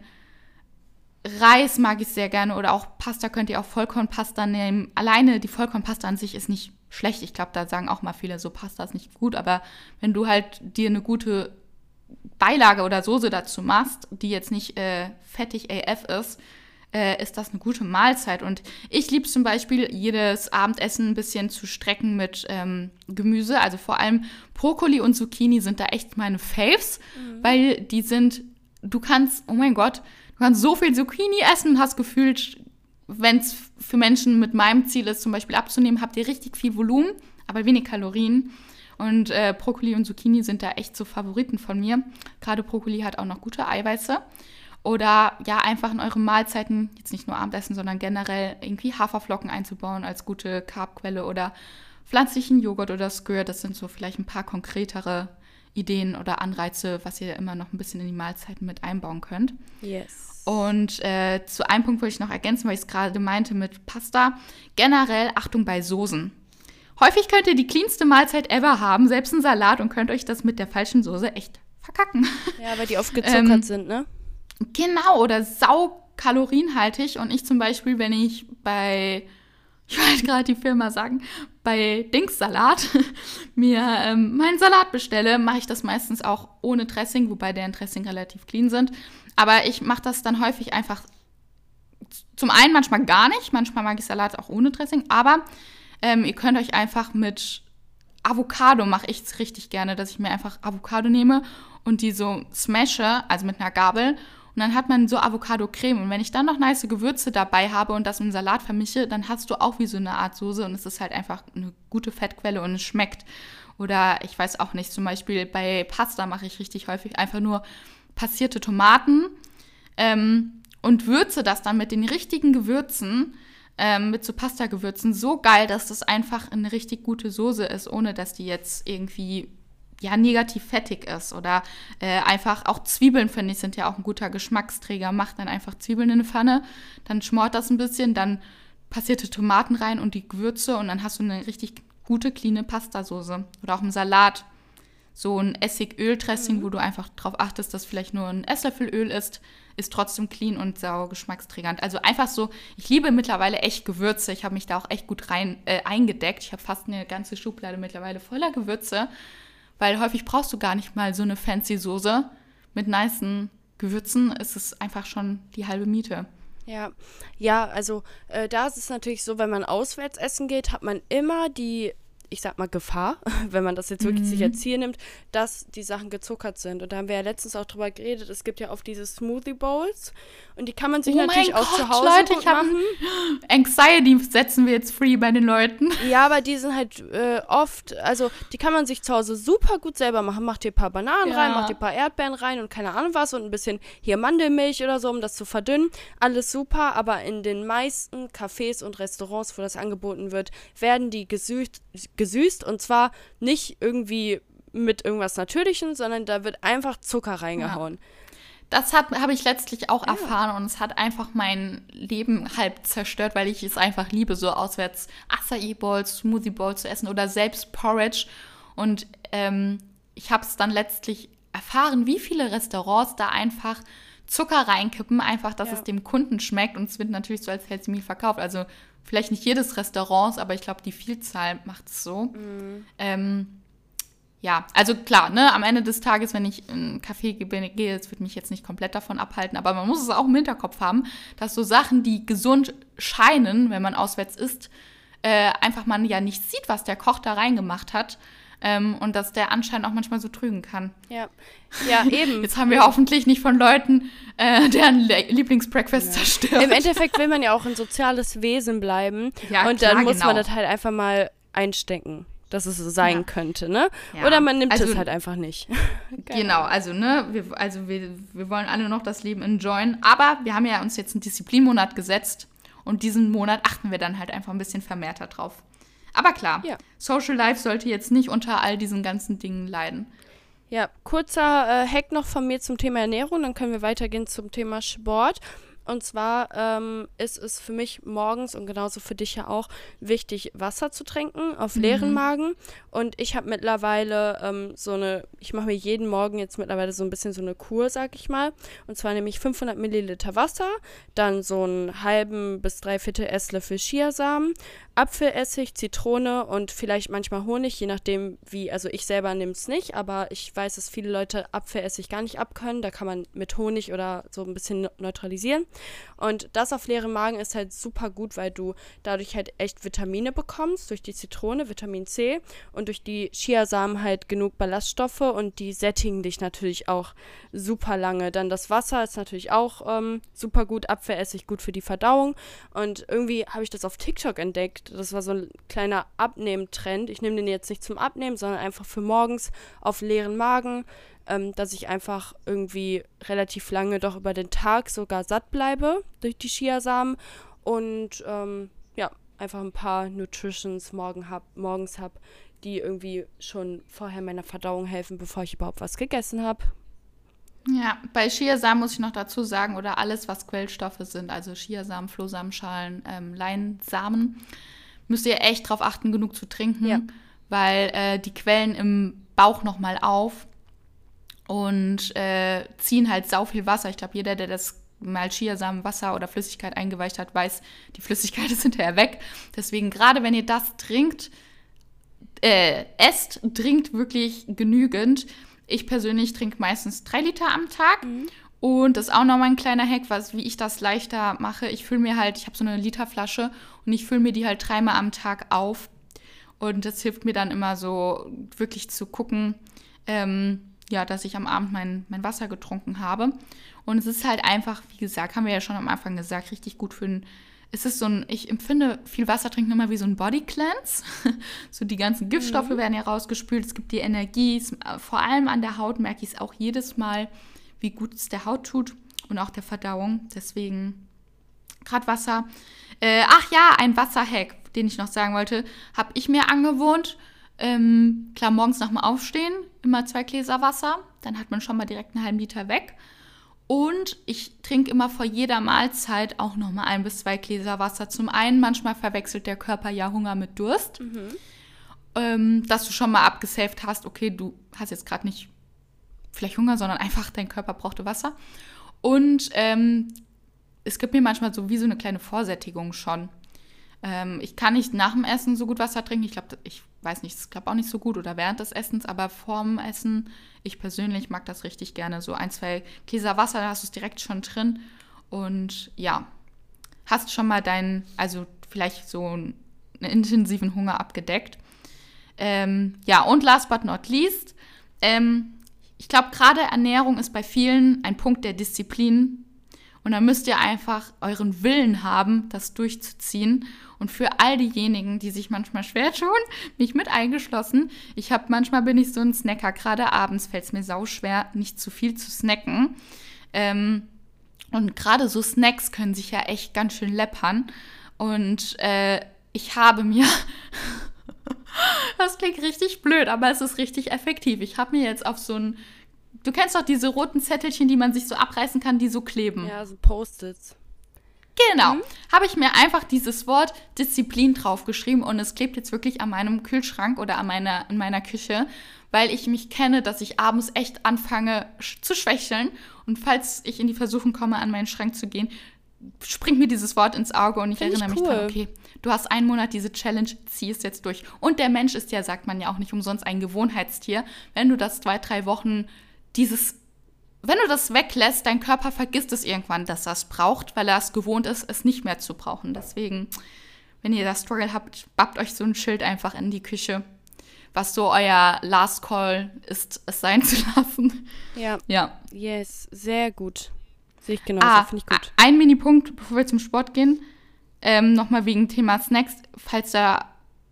Reis mag ich sehr gerne oder auch Pasta könnt ihr auch Vollkornpasta nehmen. Alleine die Vollkornpasta an sich ist nicht schlecht. Ich glaube, da sagen auch mal viele so, Pasta ist nicht gut, aber wenn du halt dir eine gute Beilage oder Soße dazu machst, die jetzt nicht äh, fettig AF ist, äh, ist das eine gute Mahlzeit. Und ich liebe zum Beispiel jedes Abendessen ein bisschen zu strecken mit ähm, Gemüse. Also vor allem Brokkoli und Zucchini sind da echt meine Faves, mhm. weil die sind, du kannst, oh mein Gott, du kannst so viel Zucchini essen hast gefühlt, wenn es für Menschen mit meinem Ziel ist, zum Beispiel abzunehmen, habt ihr richtig viel Volumen, aber wenig Kalorien. Und äh, Brokkoli und Zucchini sind da echt so Favoriten von mir. Gerade Brokkoli hat auch noch gute Eiweiße. Oder ja, einfach in eure Mahlzeiten, jetzt nicht nur Abendessen, sondern generell irgendwie Haferflocken einzubauen als gute Carbquelle oder pflanzlichen Joghurt oder Skirt. Das sind so vielleicht ein paar konkretere Ideen oder Anreize, was ihr immer noch ein bisschen in die Mahlzeiten mit einbauen könnt. Yes. Und äh, zu einem Punkt wollte ich noch ergänzen, weil ich es gerade meinte mit Pasta. Generell Achtung bei Soßen. Häufig könnt ihr die cleanste Mahlzeit ever haben, selbst ein Salat, und könnt euch das mit der falschen Soße echt verkacken. Ja, weil die oft gezuckert ähm, sind, ne? Genau, oder sau kalorienhaltig. Und ich zum Beispiel, wenn ich bei, ich wollte gerade die Firma sagen, bei Dingssalat mir ähm, meinen Salat bestelle, mache ich das meistens auch ohne Dressing, wobei deren Dressing relativ clean sind. Aber ich mache das dann häufig einfach zum einen manchmal gar nicht, manchmal mag ich Salat auch ohne Dressing, aber ähm, ihr könnt euch einfach mit Avocado mache ich es richtig gerne, dass ich mir einfach Avocado nehme und die so smashe, also mit einer Gabel. Und dann hat man so Avocado-Creme. Und wenn ich dann noch nice Gewürze dabei habe und das im Salat vermische, dann hast du auch wie so eine Art Soße und es ist halt einfach eine gute Fettquelle und es schmeckt. Oder ich weiß auch nicht, zum Beispiel bei Pasta mache ich richtig häufig einfach nur passierte Tomaten ähm, und würze das dann mit den richtigen Gewürzen ähm, mit so Pasta-Gewürzen so geil, dass das einfach eine richtig gute Soße ist, ohne dass die jetzt irgendwie ja negativ fettig ist oder äh, einfach auch Zwiebeln finde ich sind ja auch ein guter Geschmacksträger. Macht dann einfach Zwiebeln in eine Pfanne, dann schmort das ein bisschen, dann passierte Tomaten rein und die Gewürze und dann hast du eine richtig gute cleane Pastasoße oder auch im Salat so ein Essig-Öl-Dressing, mhm. wo du einfach darauf achtest, dass vielleicht nur ein Esslöffel Öl ist, ist trotzdem clean und sauer geschmacksträgernd. Also einfach so, ich liebe mittlerweile echt Gewürze. Ich habe mich da auch echt gut rein äh, eingedeckt. Ich habe fast eine ganze Schublade mittlerweile voller Gewürze, weil häufig brauchst du gar nicht mal so eine fancy Soße. Mit nicen Gewürzen ist es einfach schon die halbe Miete. Ja, ja, also äh, da ist es natürlich so, wenn man auswärts essen geht, hat man immer die ich sag mal, Gefahr, wenn man das jetzt wirklich mhm. sich als Ziel nimmt, dass die Sachen gezuckert sind. Und da haben wir ja letztens auch drüber geredet, es gibt ja oft diese Smoothie Bowls und die kann man sich oh natürlich auch zu Hause Leute, ich machen. Anxiety setzen wir jetzt free bei den Leuten. Ja, aber die sind halt äh, oft, also die kann man sich zu Hause super gut selber machen. Macht ihr ein paar Bananen ja. rein, macht ihr ein paar Erdbeeren rein und keine Ahnung was und ein bisschen hier Mandelmilch oder so, um das zu verdünnen. Alles super, aber in den meisten Cafés und Restaurants, wo das angeboten wird, werden die gesüßt gesüßt und zwar nicht irgendwie mit irgendwas Natürlichem, sondern da wird einfach Zucker reingehauen. Ja. Das habe ich letztlich auch ja. erfahren und es hat einfach mein Leben halb zerstört, weil ich es einfach liebe, so auswärts Acai Bowls, Smoothie Bowls zu essen oder selbst Porridge. Und ähm, ich habe es dann letztlich erfahren, wie viele Restaurants da einfach Zucker reinkippen, einfach, dass ja. es dem Kunden schmeckt und es wird natürlich so als Healthy Meal verkauft. Also vielleicht nicht jedes Restaurant, aber ich glaube, die Vielzahl macht es so. Mhm. Ähm, ja, also klar, ne, am Ende des Tages, wenn ich in einen Café gehe, das wird mich jetzt nicht komplett davon abhalten, aber man muss es auch im Hinterkopf haben, dass so Sachen, die gesund scheinen, wenn man auswärts isst, äh, einfach man ja nicht sieht, was der Koch da reingemacht hat. Ähm, und dass der anscheinend auch manchmal so trügen kann. Ja, ja eben. Jetzt haben wir hoffentlich nicht von Leuten äh, deren Lieblingsbreakfast ja. zerstört. Im Endeffekt will man ja auch ein soziales Wesen bleiben. Ja, und klar, dann muss genau. man das halt einfach mal einstecken dass es so sein ja. könnte, ne? Ja. Oder man nimmt also, es halt einfach nicht. genau, also, ne, wir, also wir, wir wollen alle noch das Leben enjoyen, aber wir haben ja uns jetzt einen Disziplinmonat gesetzt und diesen Monat achten wir dann halt einfach ein bisschen vermehrter drauf. Aber klar, ja. Social Life sollte jetzt nicht unter all diesen ganzen Dingen leiden. Ja, kurzer äh, Hack noch von mir zum Thema Ernährung, dann können wir weitergehen zum Thema Sport. Und zwar ähm, ist es für mich morgens und genauso für dich ja auch wichtig, Wasser zu trinken auf leeren Mhm. Magen. Und ich habe mittlerweile ähm, so eine, ich mache mir jeden Morgen jetzt mittlerweile so ein bisschen so eine Kur, sag ich mal. Und zwar nehme ich 500 Milliliter Wasser, dann so einen halben bis dreiviertel Esslöffel Chiasamen, Apfelessig, Zitrone und vielleicht manchmal Honig, je nachdem wie, also ich selber nehme es nicht, aber ich weiß, dass viele Leute Apfelessig gar nicht abkönnen. Da kann man mit Honig oder so ein bisschen neutralisieren. Und das auf leeren Magen ist halt super gut, weil du dadurch halt echt Vitamine bekommst, durch die Zitrone, Vitamin C und durch die Chiasamen halt genug Ballaststoffe und die sättigen dich natürlich auch super lange. Dann das Wasser ist natürlich auch ähm, super gut, Apfelessig gut für die Verdauung und irgendwie habe ich das auf TikTok entdeckt. Das war so ein kleiner Abnehmtrend. Ich nehme den jetzt nicht zum Abnehmen, sondern einfach für morgens auf leeren Magen, ähm, dass ich einfach irgendwie relativ lange doch über den Tag sogar satt bleibe durch die Chiasamen und ähm, ja, einfach ein paar Nutritions morgen hab, morgens habe, die irgendwie schon vorher meiner Verdauung helfen, bevor ich überhaupt was gegessen habe. Ja, bei Chiasamen muss ich noch dazu sagen, oder alles, was Quellstoffe sind, also Chiasamen, Flohsamenschalen, ähm, Leinsamen, müsst ihr echt drauf achten, genug zu trinken, Ja. weil äh, die quellen im Bauch nochmal auf und äh, ziehen halt sau viel Wasser. Ich glaube, jeder, der das mal Chiasamen, Wasser oder Flüssigkeit eingeweicht hat, weiß, die Flüssigkeit ist hinterher weg. Deswegen, gerade wenn ihr das trinkt, äh, esst, trinkt wirklich genügend. Ich persönlich trinke meistens drei Liter am Tag. Und das ist auch nochmal ein kleiner Hack, was, wie ich das leichter mache. Ich fülle mir halt, ich habe so eine Literflasche und ich fülle mir die halt dreimal am Tag auf. Und das hilft mir dann immer so wirklich zu gucken, ähm, ja, dass ich am Abend mein, mein Wasser getrunken habe. Und es ist halt einfach, wie gesagt, haben wir ja schon am Anfang gesagt, richtig gut für den. Es ist so ein, ich empfinde viel Wasser trinken immer wie so ein Body Cleanse. so die ganzen Giftstoffe werden ja rausgespült, es gibt die Energie. Äh, vor allem an der Haut merke ich es auch jedes Mal, wie gut es der Haut tut und auch der Verdauung. Deswegen gerade Wasser. Äh, ach ja, ein Wasserhack, den ich noch sagen wollte, habe ich mir angewohnt. Ähm, klar, morgens nach dem Aufstehen immer zwei Gläser Wasser. Dann hat man schon mal direkt einen halben Liter weg. Und ich trinke immer vor jeder Mahlzeit auch noch mal ein bis zwei Gläser Wasser. Zum einen, manchmal verwechselt der Körper ja Hunger mit Durst. Ähm, dass du schon mal abgesaved hast, okay, du hast jetzt gerade nicht vielleicht Hunger, sondern einfach dein Körper brauchte Wasser. Und ähm, es gibt mir manchmal so wie so eine kleine Vorsättigung schon. Ähm, ich kann nicht nach dem Essen so gut Wasser trinken. Ich glaube, ich weiß nicht, es klappt auch nicht so gut oder während des Essens, aber vorm Essen, ich persönlich mag das richtig gerne. So ein, zwei Gläser Wasser, da hast du es direkt schon drin. Und ja, hast schon mal deinen, also vielleicht so einen intensiven Hunger abgedeckt. Ähm, ja, und last but not least, ähm, ich glaube, gerade Ernährung ist bei vielen ein Punkt der Disziplin. Und da müsst ihr einfach euren Willen haben, das durchzuziehen. Und für all diejenigen, die sich manchmal schwer tun, mich mit eingeschlossen, ich habe manchmal bin ich so ein Snacker. Gerade abends fällt es mir sau schwer, nicht zu viel zu snacken. Ähm, und gerade so Snacks können sich ja echt ganz schön läppern. Und äh, ich habe mir das klingt richtig blöd, aber es ist richtig effektiv. Ich habe mir jetzt auf so ein. Du kennst doch diese roten Zettelchen, die man sich so abreißen kann, die so kleben. Ja, so Post-its. Genau. Habe ich mir einfach dieses Wort Disziplin draufgeschrieben und es klebt jetzt wirklich an meinem Kühlschrank oder an meiner, in meiner Küche, weil ich mich kenne, dass ich abends echt anfange zu schwächeln. Und falls ich in die Versuchung komme, an meinen Schrank zu gehen, springt mir dieses Wort ins Auge und ich Find ich erinnere mich dran, cool. okay, du hast einen Monat diese Challenge, zieh es jetzt durch. Und der Mensch ist ja, sagt man ja auch nicht umsonst, ein Gewohnheitstier. Wenn du das zwei, drei Wochen dieses wenn du das weglässt, dein Körper vergisst es irgendwann, dass er es braucht, weil er es gewohnt ist, es nicht mehr zu brauchen. Deswegen, wenn ihr das Struggle habt, bappt euch so ein Schild einfach in die Küche, was so euer Last Call ist, es sein zu lassen. Ja, Ja. yes, sehr gut. Sehe ich genauso, Ah, finde ich gut. ein Minipunkt, bevor wir zum Sport gehen. Ähm, Nochmal wegen Thema Snacks, falls da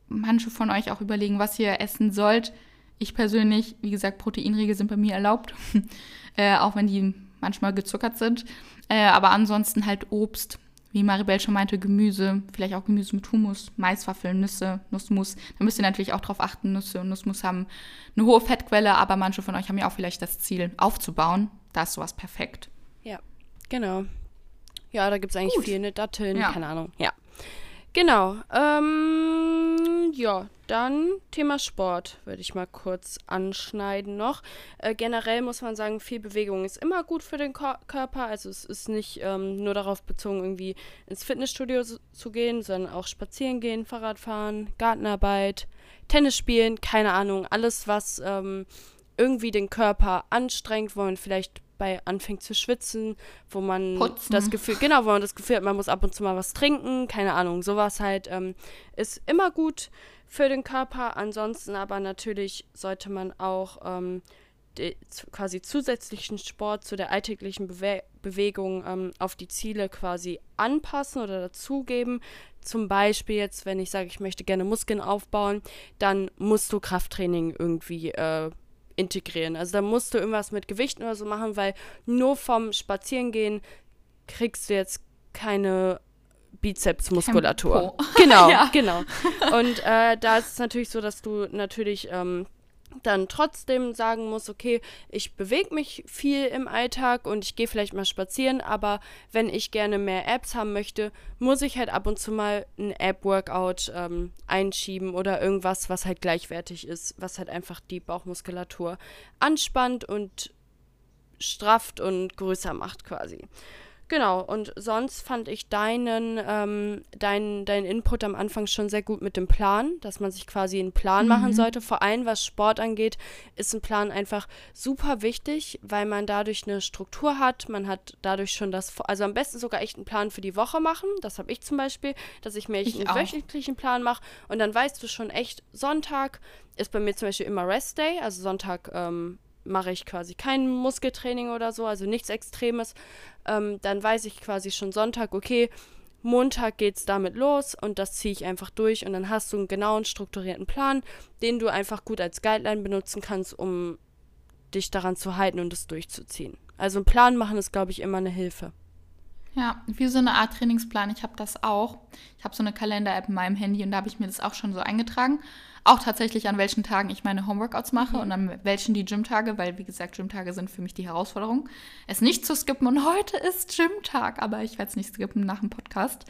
manche von euch auch überlegen, was ihr essen sollt. Ich persönlich, wie gesagt, Proteinriegel sind bei mir erlaubt, äh, auch wenn die manchmal gezuckert sind. Äh, aber ansonsten halt Obst, wie Maribel schon meinte, Gemüse, vielleicht auch Gemüse mit Hummus, Maiswaffeln, Nüsse, Nussmus. Da müsst ihr natürlich auch drauf achten, Nüsse und Nussmus haben eine hohe Fettquelle, aber manche von euch haben ja auch vielleicht das Ziel aufzubauen. Da ist sowas perfekt. Ja, genau. Ja, da gibt es eigentlich Gut. viel, ne? Datteln, ja. keine Ahnung. Ja. Genau. Ähm, ja, dann Thema Sport würde ich mal kurz anschneiden noch. Äh, generell muss man sagen, viel Bewegung ist immer gut für den Ko Körper. Also es ist nicht ähm, nur darauf bezogen, irgendwie ins Fitnessstudio zu gehen, sondern auch spazieren gehen, Fahrradfahren, Gartenarbeit, Tennis spielen, keine Ahnung. Alles, was ähm, irgendwie den Körper anstrengt, wo man vielleicht bei anfängt zu schwitzen, wo man Putzen. das Gefühl, genau, wo man das Gefühl hat, man muss ab und zu mal was trinken, keine Ahnung, sowas halt ähm, ist immer gut für den Körper. Ansonsten aber natürlich sollte man auch ähm, die, quasi zusätzlichen Sport zu der alltäglichen Bewe Bewegung ähm, auf die Ziele quasi anpassen oder dazugeben. Zum Beispiel jetzt, wenn ich sage, ich möchte gerne Muskeln aufbauen, dann musst du Krafttraining irgendwie äh, integrieren. Also da musst du irgendwas mit Gewichten oder so machen, weil nur vom Spazierengehen kriegst du jetzt keine Bizepsmuskulatur. Genau, ja. genau. Und äh, da ist es natürlich so, dass du natürlich ähm, dann trotzdem sagen muss, okay, ich bewege mich viel im Alltag und ich gehe vielleicht mal spazieren, aber wenn ich gerne mehr Apps haben möchte, muss ich halt ab und zu mal ein App-Workout ähm, einschieben oder irgendwas, was halt gleichwertig ist, was halt einfach die Bauchmuskulatur anspannt und strafft und größer macht quasi. Genau, und sonst fand ich deinen, ähm, deinen, deinen Input am Anfang schon sehr gut mit dem Plan, dass man sich quasi einen Plan mhm. machen sollte. Vor allem, was Sport angeht, ist ein Plan einfach super wichtig, weil man dadurch eine Struktur hat. Man hat dadurch schon das, also am besten sogar echt einen Plan für die Woche machen. Das habe ich zum Beispiel, dass ich mir echt einen auch. wöchentlichen Plan mache und dann weißt du schon echt, Sonntag ist bei mir zum Beispiel immer Rest Day, also Sonntag ähm, mache ich quasi kein Muskeltraining oder so, also nichts Extremes, ähm, dann weiß ich quasi schon Sonntag, okay, Montag geht es damit los und das ziehe ich einfach durch und dann hast du einen genauen, strukturierten Plan, den du einfach gut als Guideline benutzen kannst, um dich daran zu halten und es durchzuziehen. Also einen Plan machen ist, glaube ich, immer eine Hilfe. Ja, wie so eine Art Trainingsplan. Ich habe das auch. Ich habe so eine Kalender-App in meinem Handy und da habe ich mir das auch schon so eingetragen. Auch tatsächlich an welchen Tagen ich meine Homeworkouts mache mhm. und an welchen die Gymtage, weil wie gesagt, Gymtage sind für mich die Herausforderung. Es nicht zu skippen und heute ist Gymtag, aber ich werde es nicht skippen nach dem Podcast.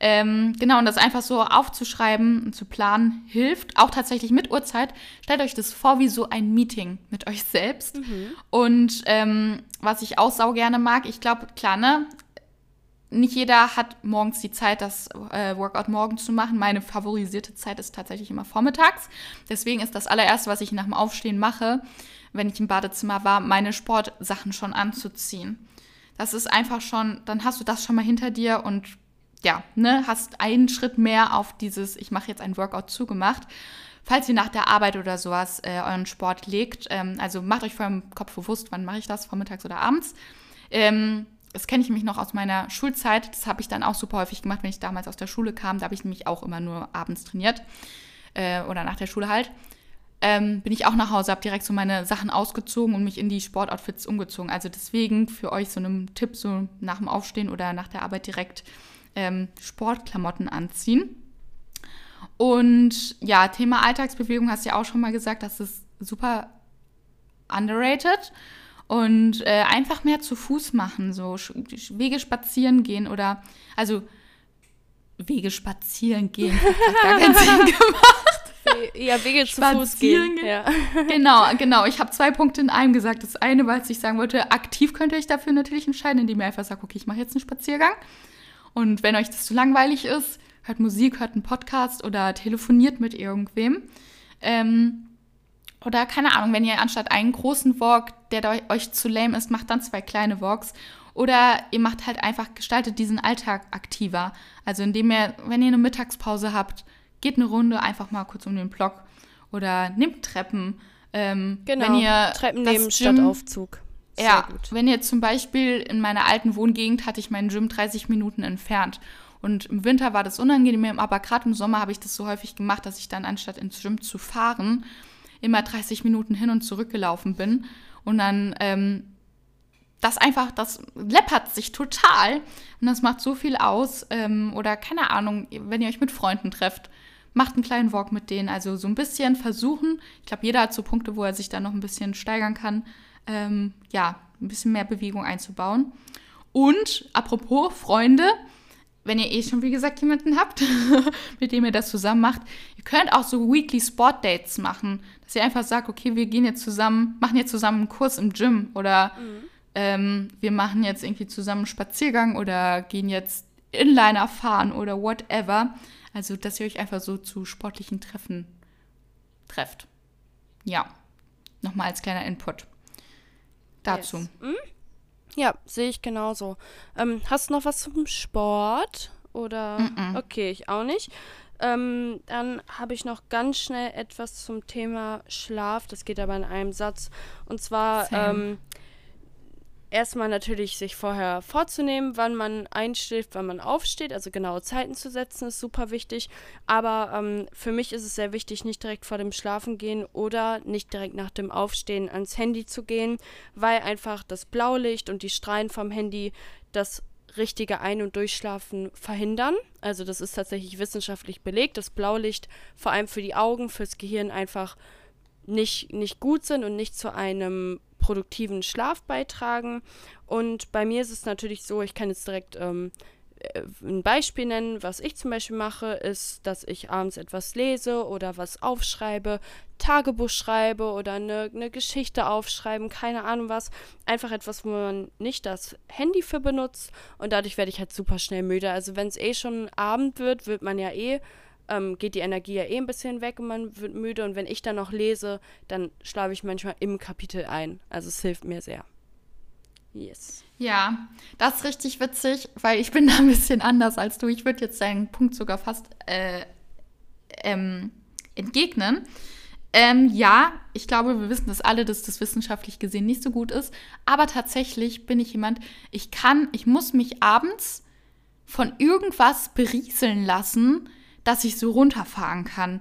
Ähm, genau, und das einfach so aufzuschreiben und zu planen hilft, auch tatsächlich mit Uhrzeit. Stellt euch das vor wie so ein Meeting mit euch selbst. Mhm. Und ähm, was ich auch sau gerne mag, ich glaube, klar, ne, nicht jeder hat morgens die Zeit, das äh, Workout morgen zu machen. Meine favorisierte Zeit ist tatsächlich immer vormittags. Deswegen ist das allererste, was ich nach dem Aufstehen mache, wenn ich im Badezimmer war, meine Sportsachen schon anzuziehen. Das ist einfach schon, dann hast du das schon mal hinter dir und ja, ne, hast einen Schritt mehr auf dieses, ich mache jetzt ein Workout zugemacht. Falls ihr nach der Arbeit oder sowas äh, euren Sport legt, ähm, also macht euch vor dem Kopf bewusst, wann mache ich das, vormittags oder abends. Ähm, das kenne ich nämlich noch aus meiner Schulzeit. Das habe ich dann auch super häufig gemacht, wenn ich damals aus der Schule kam. Da habe ich nämlich auch immer nur abends trainiert äh, oder nach der Schule halt. Ähm, bin ich auch nach Hause, habe direkt so meine Sachen ausgezogen und mich in die Sportoutfits umgezogen. Also deswegen für euch so einen Tipp, so nach dem Aufstehen oder nach der Arbeit direkt ähm, Sportklamotten anziehen. Und ja, Thema Alltagsbewegung hast du ja auch schon mal gesagt, das ist super underrated und äh, einfach mehr zu Fuß machen, so Wege spazieren gehen oder also Wege spazieren gehen, hat gar keinen Sinn gemacht. Ja, Wege zu Fuß gehen. gehen. Ja. Genau, genau. Ich habe zwei Punkte in einem gesagt. Das eine, weil ich sagen wollte, aktiv könnt ihr euch dafür natürlich entscheiden, indem ihr einfach sagt, okay, ich mache jetzt einen Spaziergang. Und wenn euch das zu langweilig ist, hört Musik, hört einen Podcast oder telefoniert mit irgendwem. Ähm, oder keine Ahnung, wenn ihr anstatt einen großen Walk, der euch zu lame ist, macht dann zwei kleine Walks. Oder ihr macht halt einfach, gestaltet diesen Alltag aktiver. Also indem ihr, wenn ihr eine Mittagspause habt, geht eine Runde einfach mal kurz um den Block. Oder nehmt Treppen. Ähm, genau, wenn ihr Treppen nehmen statt Aufzug. Sehr ja, gut. wenn ihr zum Beispiel in meiner alten Wohngegend hatte ich meinen Gym 30 Minuten entfernt. Und im Winter war das unangenehm, aber gerade im Sommer habe ich das so häufig gemacht, dass ich dann anstatt ins Gym zu fahren, immer 30 Minuten hin und zurück gelaufen bin. Und dann, ähm, das einfach, das läppert sich total. Und das macht so viel aus. Ähm, oder keine Ahnung, wenn ihr euch mit Freunden trefft, macht einen kleinen Walk mit denen. Also so ein bisschen versuchen. Ich glaube, jeder hat so Punkte, wo er sich da noch ein bisschen steigern kann. Ähm, ja, ein bisschen mehr Bewegung einzubauen. Und apropos Freunde, wenn ihr eh schon, wie gesagt, jemanden habt, mit dem ihr das zusammen macht, ihr könnt auch so Weekly Sport Dates machen. Dass ihr einfach sagt, okay, wir gehen jetzt zusammen, machen jetzt zusammen einen Kurs im Gym oder mhm. ähm, wir machen jetzt irgendwie zusammen einen Spaziergang oder gehen jetzt Inliner fahren oder whatever. Also, dass ihr euch einfach so zu sportlichen Treffen trefft. Ja, nochmal als kleiner Input dazu. Yes. Mhm. Ja, sehe ich genauso. Ähm, hast du noch was zum Sport? Oder? Mm -mm. Okay, ich auch nicht. Ähm, dann habe ich noch ganz schnell etwas zum Thema Schlaf. Das geht aber in einem Satz. Und zwar ähm, erstmal natürlich sich vorher vorzunehmen, wann man einschläft, wann man aufsteht, also genaue Zeiten zu setzen, ist super wichtig. Aber ähm, für mich ist es sehr wichtig, nicht direkt vor dem Schlafengehen oder nicht direkt nach dem Aufstehen ans Handy zu gehen, weil einfach das Blaulicht und die Strahlen vom Handy das richtige Ein- und Durchschlafen verhindern. Also das ist tatsächlich wissenschaftlich belegt, dass Blaulicht vor allem für die Augen, fürs Gehirn einfach nicht, nicht gut sind und nicht zu einem produktiven Schlaf beitragen. Und bei mir ist es natürlich so, ich kann jetzt direkt ähm, äh, ein Beispiel nennen, was ich zum Beispiel mache, ist, dass ich abends etwas lese oder was aufschreibe, Tagebuch schreibe oder eine, eine Geschichte aufschreiben, keine Ahnung was. Einfach etwas, wo man nicht das Handy für benutzt und dadurch werde ich halt super schnell müde. Also wenn es eh schon Abend wird, wird man ja eh ähm, geht die Energie ja eh ein bisschen weg und man wird müde. Und wenn ich dann noch lese, dann schlafe ich manchmal im Kapitel ein. Also es hilft mir sehr. Yes. Ja, das ist richtig witzig, weil ich bin da ein bisschen anders als du. Ich würde jetzt deinen Punkt sogar fast äh, ähm, entgegnen. Ähm, ja, ich glaube, wir wissen das alle, dass das wissenschaftlich gesehen nicht so gut ist. Aber tatsächlich bin ich jemand, ich kann, ich muss mich abends von irgendwas berieseln lassen, dass ich so runterfahren kann.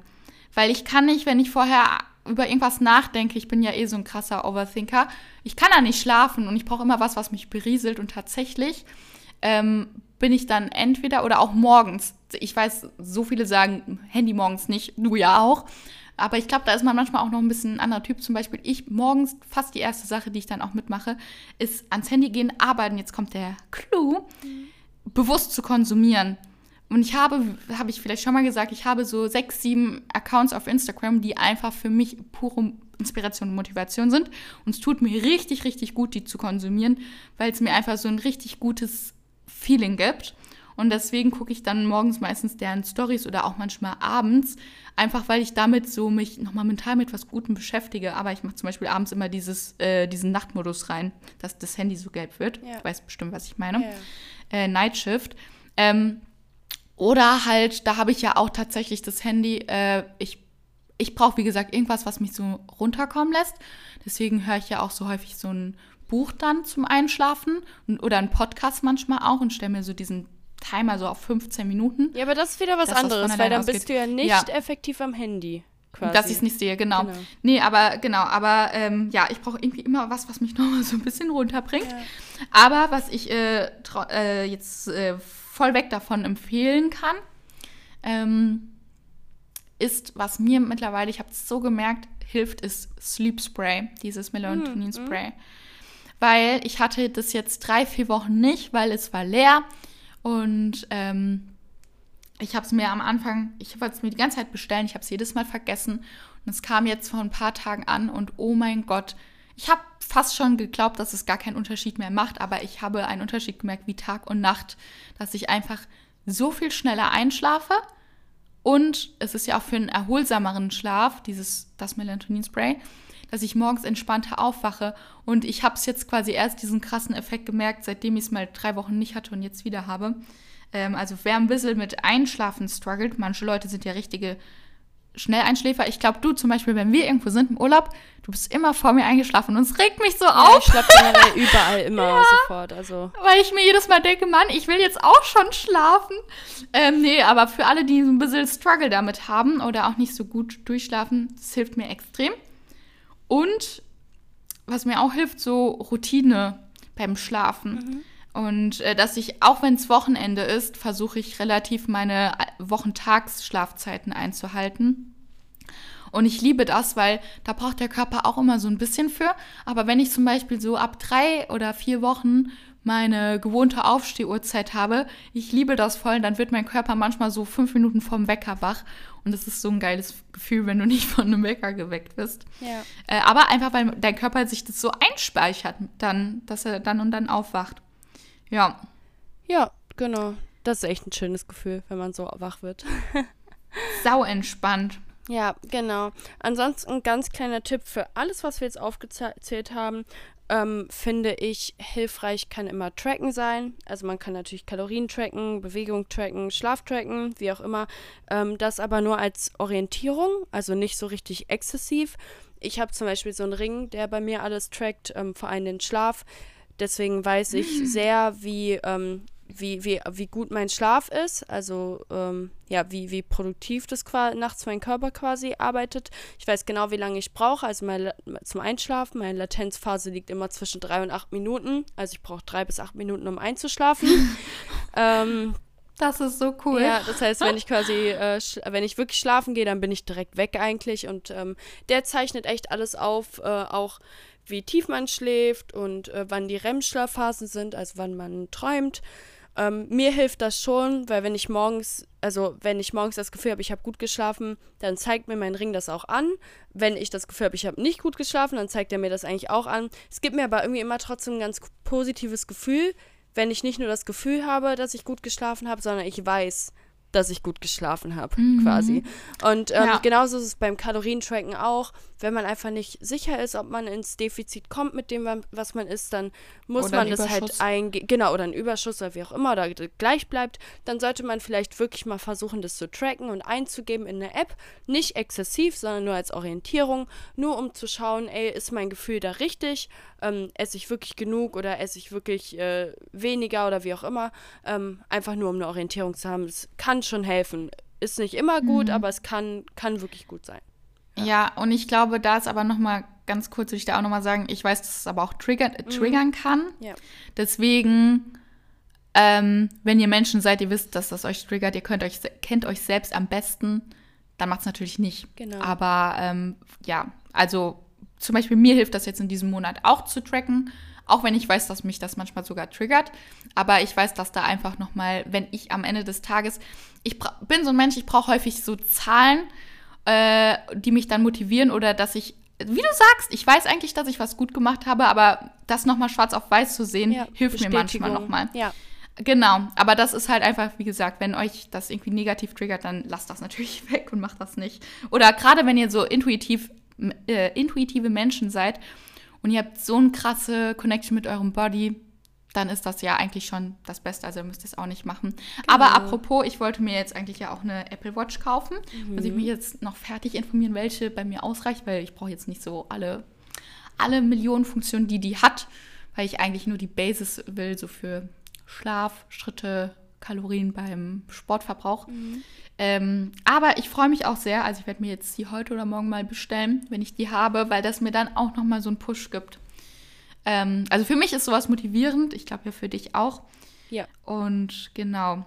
Weil ich kann nicht, wenn ich vorher über irgendwas nachdenke, ich bin ja eh so ein krasser Overthinker, ich kann da nicht schlafen und ich brauche immer was, was mich berieselt und tatsächlich ähm, bin ich dann entweder oder auch morgens. Ich weiß, so viele sagen Handy morgens nicht, du ja auch. Aber ich glaube, da ist man manchmal auch noch ein bisschen ein anderer Typ. Zum Beispiel ich morgens, fast die erste Sache, die ich dann auch mitmache, ist ans Handy gehen, arbeiten. Jetzt kommt der Clou, mhm. bewusst zu konsumieren. Und ich habe, habe ich vielleicht schon mal gesagt, ich habe so sechs, sieben Accounts auf Instagram, die einfach für mich pure Inspiration und Motivation sind. Und es tut mir richtig, richtig gut, die zu konsumieren, weil es mir einfach so ein richtig gutes Feeling gibt. Und deswegen gucke ich dann morgens meistens deren Stories oder auch manchmal abends, einfach weil ich damit so mich nochmal mental mit was Gutem beschäftige. Aber ich mache zum Beispiel abends immer dieses, äh, diesen Nachtmodus rein, dass das Handy so gelb wird. Ja. Du weißt bestimmt, was ich meine. Ja. Äh, Night Shift. Ähm, oder halt, da habe ich ja auch tatsächlich das Handy, äh, ich, ich brauche, wie gesagt, irgendwas, was mich so runterkommen lässt. Deswegen höre ich ja auch so häufig so ein Buch dann zum Einschlafen oder einen Podcast manchmal auch und stelle mir so diesen Timer so auf 15 Minuten. Ja, aber das ist wieder was anderes, weil dann ausgeht. bist du ja nicht ja. effektiv am Handy. Quasi. Dass ich es nicht sehe, genau. genau. Nee, aber genau, aber ähm, ja, ich brauche irgendwie immer was, was mich nochmal so ein bisschen runterbringt. Ja. Aber was ich äh, äh, jetzt äh, voll weg davon empfehlen kann, ähm, ist, was mir mittlerweile, ich habe es so gemerkt, hilft, ist Sleep Spray, dieses Melatonin Spray. Mhm. Weil ich hatte das jetzt drei, vier Wochen nicht, weil es war leer und ähm, ich habe es mir am Anfang, ich wollte es mir die ganze Zeit bestellen, ich habe es jedes Mal vergessen und es kam jetzt vor ein paar Tagen an und oh mein Gott, ich habe fast schon geglaubt, dass es gar keinen Unterschied mehr macht, aber ich habe einen Unterschied gemerkt wie Tag und Nacht, dass ich einfach so viel schneller einschlafe. Und es ist ja auch für einen erholsameren Schlaf, dieses, das Melatonin-Spray, dass ich morgens entspannter aufwache. Und ich habe es jetzt quasi erst diesen krassen Effekt gemerkt, seitdem ich es mal drei Wochen nicht hatte und jetzt wieder habe. Ähm, also wer ein bisschen mit Einschlafen struggelt, manche Leute sind ja richtige Schnelleinschläfer. Ich glaube, du zum Beispiel, wenn wir irgendwo sind im Urlaub, du bist immer vor mir eingeschlafen und es regt mich so ja, auf. Ich schlafe generell überall immer ja, sofort. Also. Weil ich mir jedes Mal denke, Mann, ich will jetzt auch schon schlafen. Ähm, nee, aber für alle, die so ein bisschen Struggle damit haben oder auch nicht so gut durchschlafen, das hilft mir extrem. Und was mir auch hilft, so Routine beim Schlafen. Mhm. Und äh, dass ich, auch wenn es Wochenende ist, versuche ich relativ meine äh, Wochentagsschlafzeiten einzuhalten. Und ich liebe das, weil da braucht der Körper auch immer so ein bisschen für. Aber wenn ich zum Beispiel so ab drei oder vier Wochen meine gewohnte Aufstehuhrzeit habe. Ich liebe das voll. Dann wird mein Körper manchmal so fünf Minuten vorm Wecker wach. Und das ist so ein geiles Gefühl, wenn du nicht von einem Wecker geweckt wirst. Ja. Äh, aber einfach, weil dein Körper sich das so einspeichert, dann, dass er dann und dann aufwacht. Ja. Ja, genau. Das ist echt ein schönes Gefühl, wenn man so wach wird. Sau entspannt. Ja, genau. Ansonsten ein ganz kleiner Tipp für alles, was wir jetzt aufgezählt haben. Ähm, finde ich hilfreich, kann immer tracken sein. Also man kann natürlich Kalorien tracken, Bewegung tracken, Schlaf tracken, wie auch immer. Ähm, das aber nur als Orientierung, also nicht so richtig exzessiv. Ich habe zum Beispiel so einen Ring, der bei mir alles trackt, ähm, vor allem den Schlaf. Deswegen weiß ich sehr, wie ähm, wie, wie, wie gut mein Schlaf ist, also ähm, ja, wie, wie produktiv das nachts mein Körper quasi arbeitet. Ich weiß genau, wie lange ich brauche, also mein, zum Einschlafen. Meine Latenzphase liegt immer zwischen drei und acht Minuten, also ich brauche drei bis acht Minuten, um einzuschlafen. ähm, das ist so cool. Ja, das heißt, wenn ich quasi, äh, wenn ich wirklich schlafen gehe, dann bin ich direkt weg eigentlich. Und ähm, der zeichnet echt alles auf, äh, auch wie tief man schläft und äh, wann die REM-Schlafphasen sind, also wann man träumt. Ähm, mir hilft das schon, weil wenn ich morgens, also wenn ich morgens das Gefühl habe, ich habe gut geschlafen, dann zeigt mir mein Ring das auch an. Wenn ich das Gefühl habe, ich habe nicht gut geschlafen, dann zeigt er mir das eigentlich auch an. Es gibt mir aber irgendwie immer trotzdem ein ganz positives Gefühl, wenn ich nicht nur das Gefühl habe, dass ich gut geschlafen habe, sondern ich weiß, dass ich gut geschlafen habe, mhm. quasi. Und ähm, ja. genauso ist es beim Kalorientracken auch. Wenn man einfach nicht sicher ist, ob man ins Defizit kommt mit dem, was man isst, dann muss oder man das halt eingehen. Genau, oder ein Überschuss oder wie auch immer, oder gleich bleibt. Dann sollte man vielleicht wirklich mal versuchen, das zu tracken und einzugeben in eine App. Nicht exzessiv, sondern nur als Orientierung. Nur um zu schauen, ey, ist mein Gefühl da richtig? Ähm, esse ich wirklich genug oder esse ich wirklich äh, weniger oder wie auch immer? Ähm, einfach nur, um eine Orientierung zu haben. Es kann schon helfen. Ist nicht immer gut, mhm. aber es kann, kann wirklich gut sein. Ja. ja, und ich glaube, da ist aber noch mal ganz kurz, will ich da auch noch mal sagen, ich weiß, dass es aber auch triggern, äh, triggern kann. Ja. Deswegen, ähm, wenn ihr Menschen seid, ihr wisst, dass das euch triggert, ihr könnt euch, kennt euch selbst am besten, dann macht es natürlich nicht. Genau. Aber ähm, ja, also zum Beispiel mir hilft das jetzt in diesem Monat auch zu tracken, auch wenn ich weiß, dass mich das manchmal sogar triggert. Aber ich weiß, dass da einfach noch mal, wenn ich am Ende des Tages, ich bin so ein Mensch, ich brauche häufig so Zahlen, äh, die mich dann motivieren oder dass ich, wie du sagst, ich weiß eigentlich, dass ich was gut gemacht habe, aber das nochmal schwarz auf weiß zu sehen, ja, hilft mir manchmal nochmal. Ja. Genau, aber das ist halt einfach, wie gesagt, wenn euch das irgendwie negativ triggert, dann lasst das natürlich weg und macht das nicht. Oder gerade wenn ihr so intuitiv, äh, intuitive Menschen seid und ihr habt so eine krasse Connection mit eurem Body, dann ist das ja eigentlich schon das Beste. Also müsst ihr es auch nicht machen. Genau. Aber apropos, ich wollte mir jetzt eigentlich ja auch eine Apple Watch kaufen. Mhm. Muss ich mich jetzt noch fertig informieren, welche bei mir ausreicht, weil ich brauche jetzt nicht so alle, alle Millionen Funktionen, die die hat, weil ich eigentlich nur die Basis will, so für Schlaf, Schritte, Kalorien beim Sportverbrauch. Mhm. Ähm, aber ich freue mich auch sehr. Also ich werde mir jetzt die heute oder morgen mal bestellen, wenn ich die habe, weil das mir dann auch noch mal so einen Push gibt. Ähm, also für mich ist sowas motivierend. Ich glaube ja für dich auch. Ja. Und genau.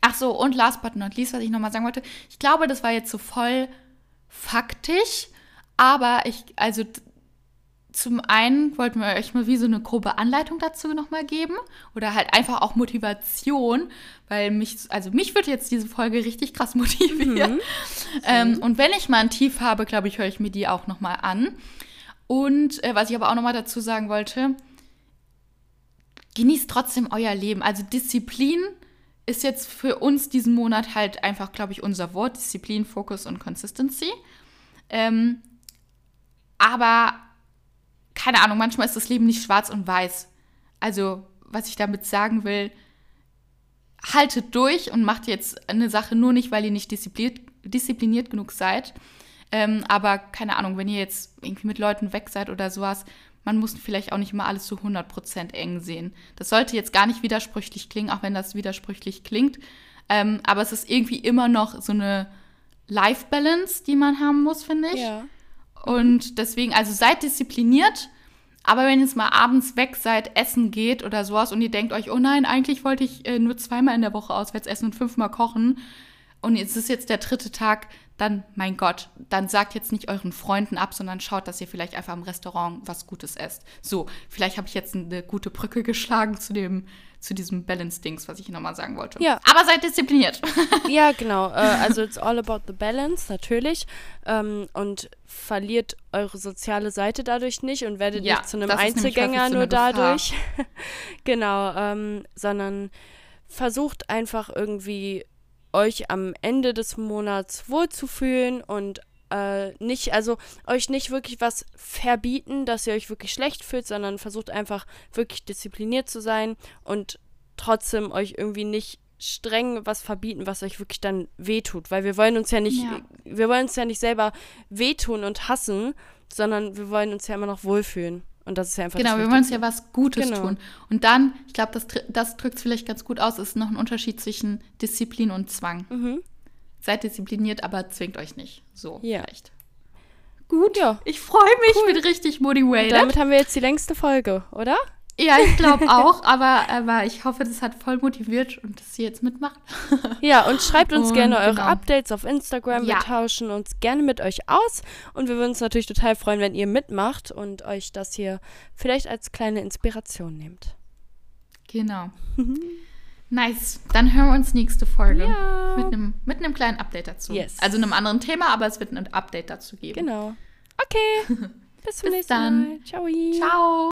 Ach so, und last but not least, was ich nochmal sagen wollte. Ich glaube, das war jetzt so voll faktisch, aber ich, also zum einen wollten wir euch mal wie so eine grobe Anleitung dazu nochmal geben oder halt einfach auch Motivation, weil mich, also mich würde jetzt diese Folge richtig krass motivieren. Mhm. Ähm, und wenn ich mal ein Tief habe, glaube ich, höre ich mir die auch nochmal an. Und äh, was ich aber auch nochmal dazu sagen wollte, genießt trotzdem euer Leben. Also Disziplin ist jetzt für uns diesen Monat halt einfach, glaube ich, unser Wort. Disziplin, Fokus und Consistency. Ähm, aber keine Ahnung, manchmal ist das Leben nicht schwarz und weiß. Also, was ich damit sagen will, haltet durch und macht jetzt eine Sache nur nicht, weil ihr nicht diszipliniert, diszipliniert genug seid, ähm, aber keine Ahnung, wenn ihr jetzt irgendwie mit Leuten weg seid oder sowas, man muss vielleicht auch nicht immer alles zu 100% eng sehen. Das sollte jetzt gar nicht widersprüchlich klingen, auch wenn das widersprüchlich klingt. Ähm, aber es ist irgendwie immer noch so eine Life-Balance, die man haben muss, finde ich. Ja. Und deswegen, also seid diszipliniert, aber wenn ihr jetzt mal abends weg seid, essen geht oder sowas und ihr denkt euch, oh nein, eigentlich wollte ich äh, nur zweimal in der Woche auswärts essen und fünfmal kochen, und es ist jetzt der dritte Tag, dann, mein Gott, dann sagt jetzt nicht euren Freunden ab, sondern schaut, dass ihr vielleicht einfach im Restaurant was Gutes esst. So, vielleicht habe ich jetzt eine gute Brücke geschlagen zu dem, zu diesem Balance-Dings, was ich nochmal sagen wollte. Ja. Aber seid diszipliniert. Ja, genau. Äh, also it's all about the balance, natürlich. Ähm, und verliert eure soziale Seite dadurch nicht und werdet Ja, nicht zu einem Einzelgänger nur dadurch. genau, ähm, sondern versucht einfach irgendwie euch am Ende des Monats wohlzufühlen und äh, nicht, also euch nicht wirklich was verbieten, dass ihr euch wirklich schlecht fühlt, sondern versucht einfach wirklich diszipliniert zu sein und trotzdem euch irgendwie nicht streng was verbieten, was euch wirklich dann wehtut, weil wir wollen uns ja nicht, Ja. wir wollen uns ja nicht selber wehtun und hassen, sondern wir wollen uns ja immer noch wohlfühlen und das ist ja einfach Genau, wir wollen uns ja was Gutes Genau. tun. Und dann, ich glaube, das, das drückt es vielleicht ganz gut aus, ist noch ein Unterschied zwischen Disziplin und Zwang. Mhm. Seid diszipliniert, aber zwingt euch nicht. So, Ja. vielleicht. Gut, Ja. ich freue mich, ich bin richtig motivated. Damit haben wir jetzt die längste Folge, oder? Ja, ich glaube auch, aber, aber ich hoffe, das hat voll motiviert und dass ihr jetzt mitmacht. Ja, und schreibt uns Und gerne eure genau. Updates auf Instagram. Ja. Wir tauschen uns gerne mit euch aus. Und wir würden uns natürlich total freuen, wenn ihr mitmacht und euch das hier vielleicht als kleine Inspiration nehmt. Genau. nice. Dann hören wir uns nächste Folge. Ja. Mit einem mit einem kleinen Update dazu. Yes. Also einem anderen Thema, aber es wird ein Update dazu geben. Genau. Okay. Bis zum Bis nächsten dann. Mal. Ciao. Ciao.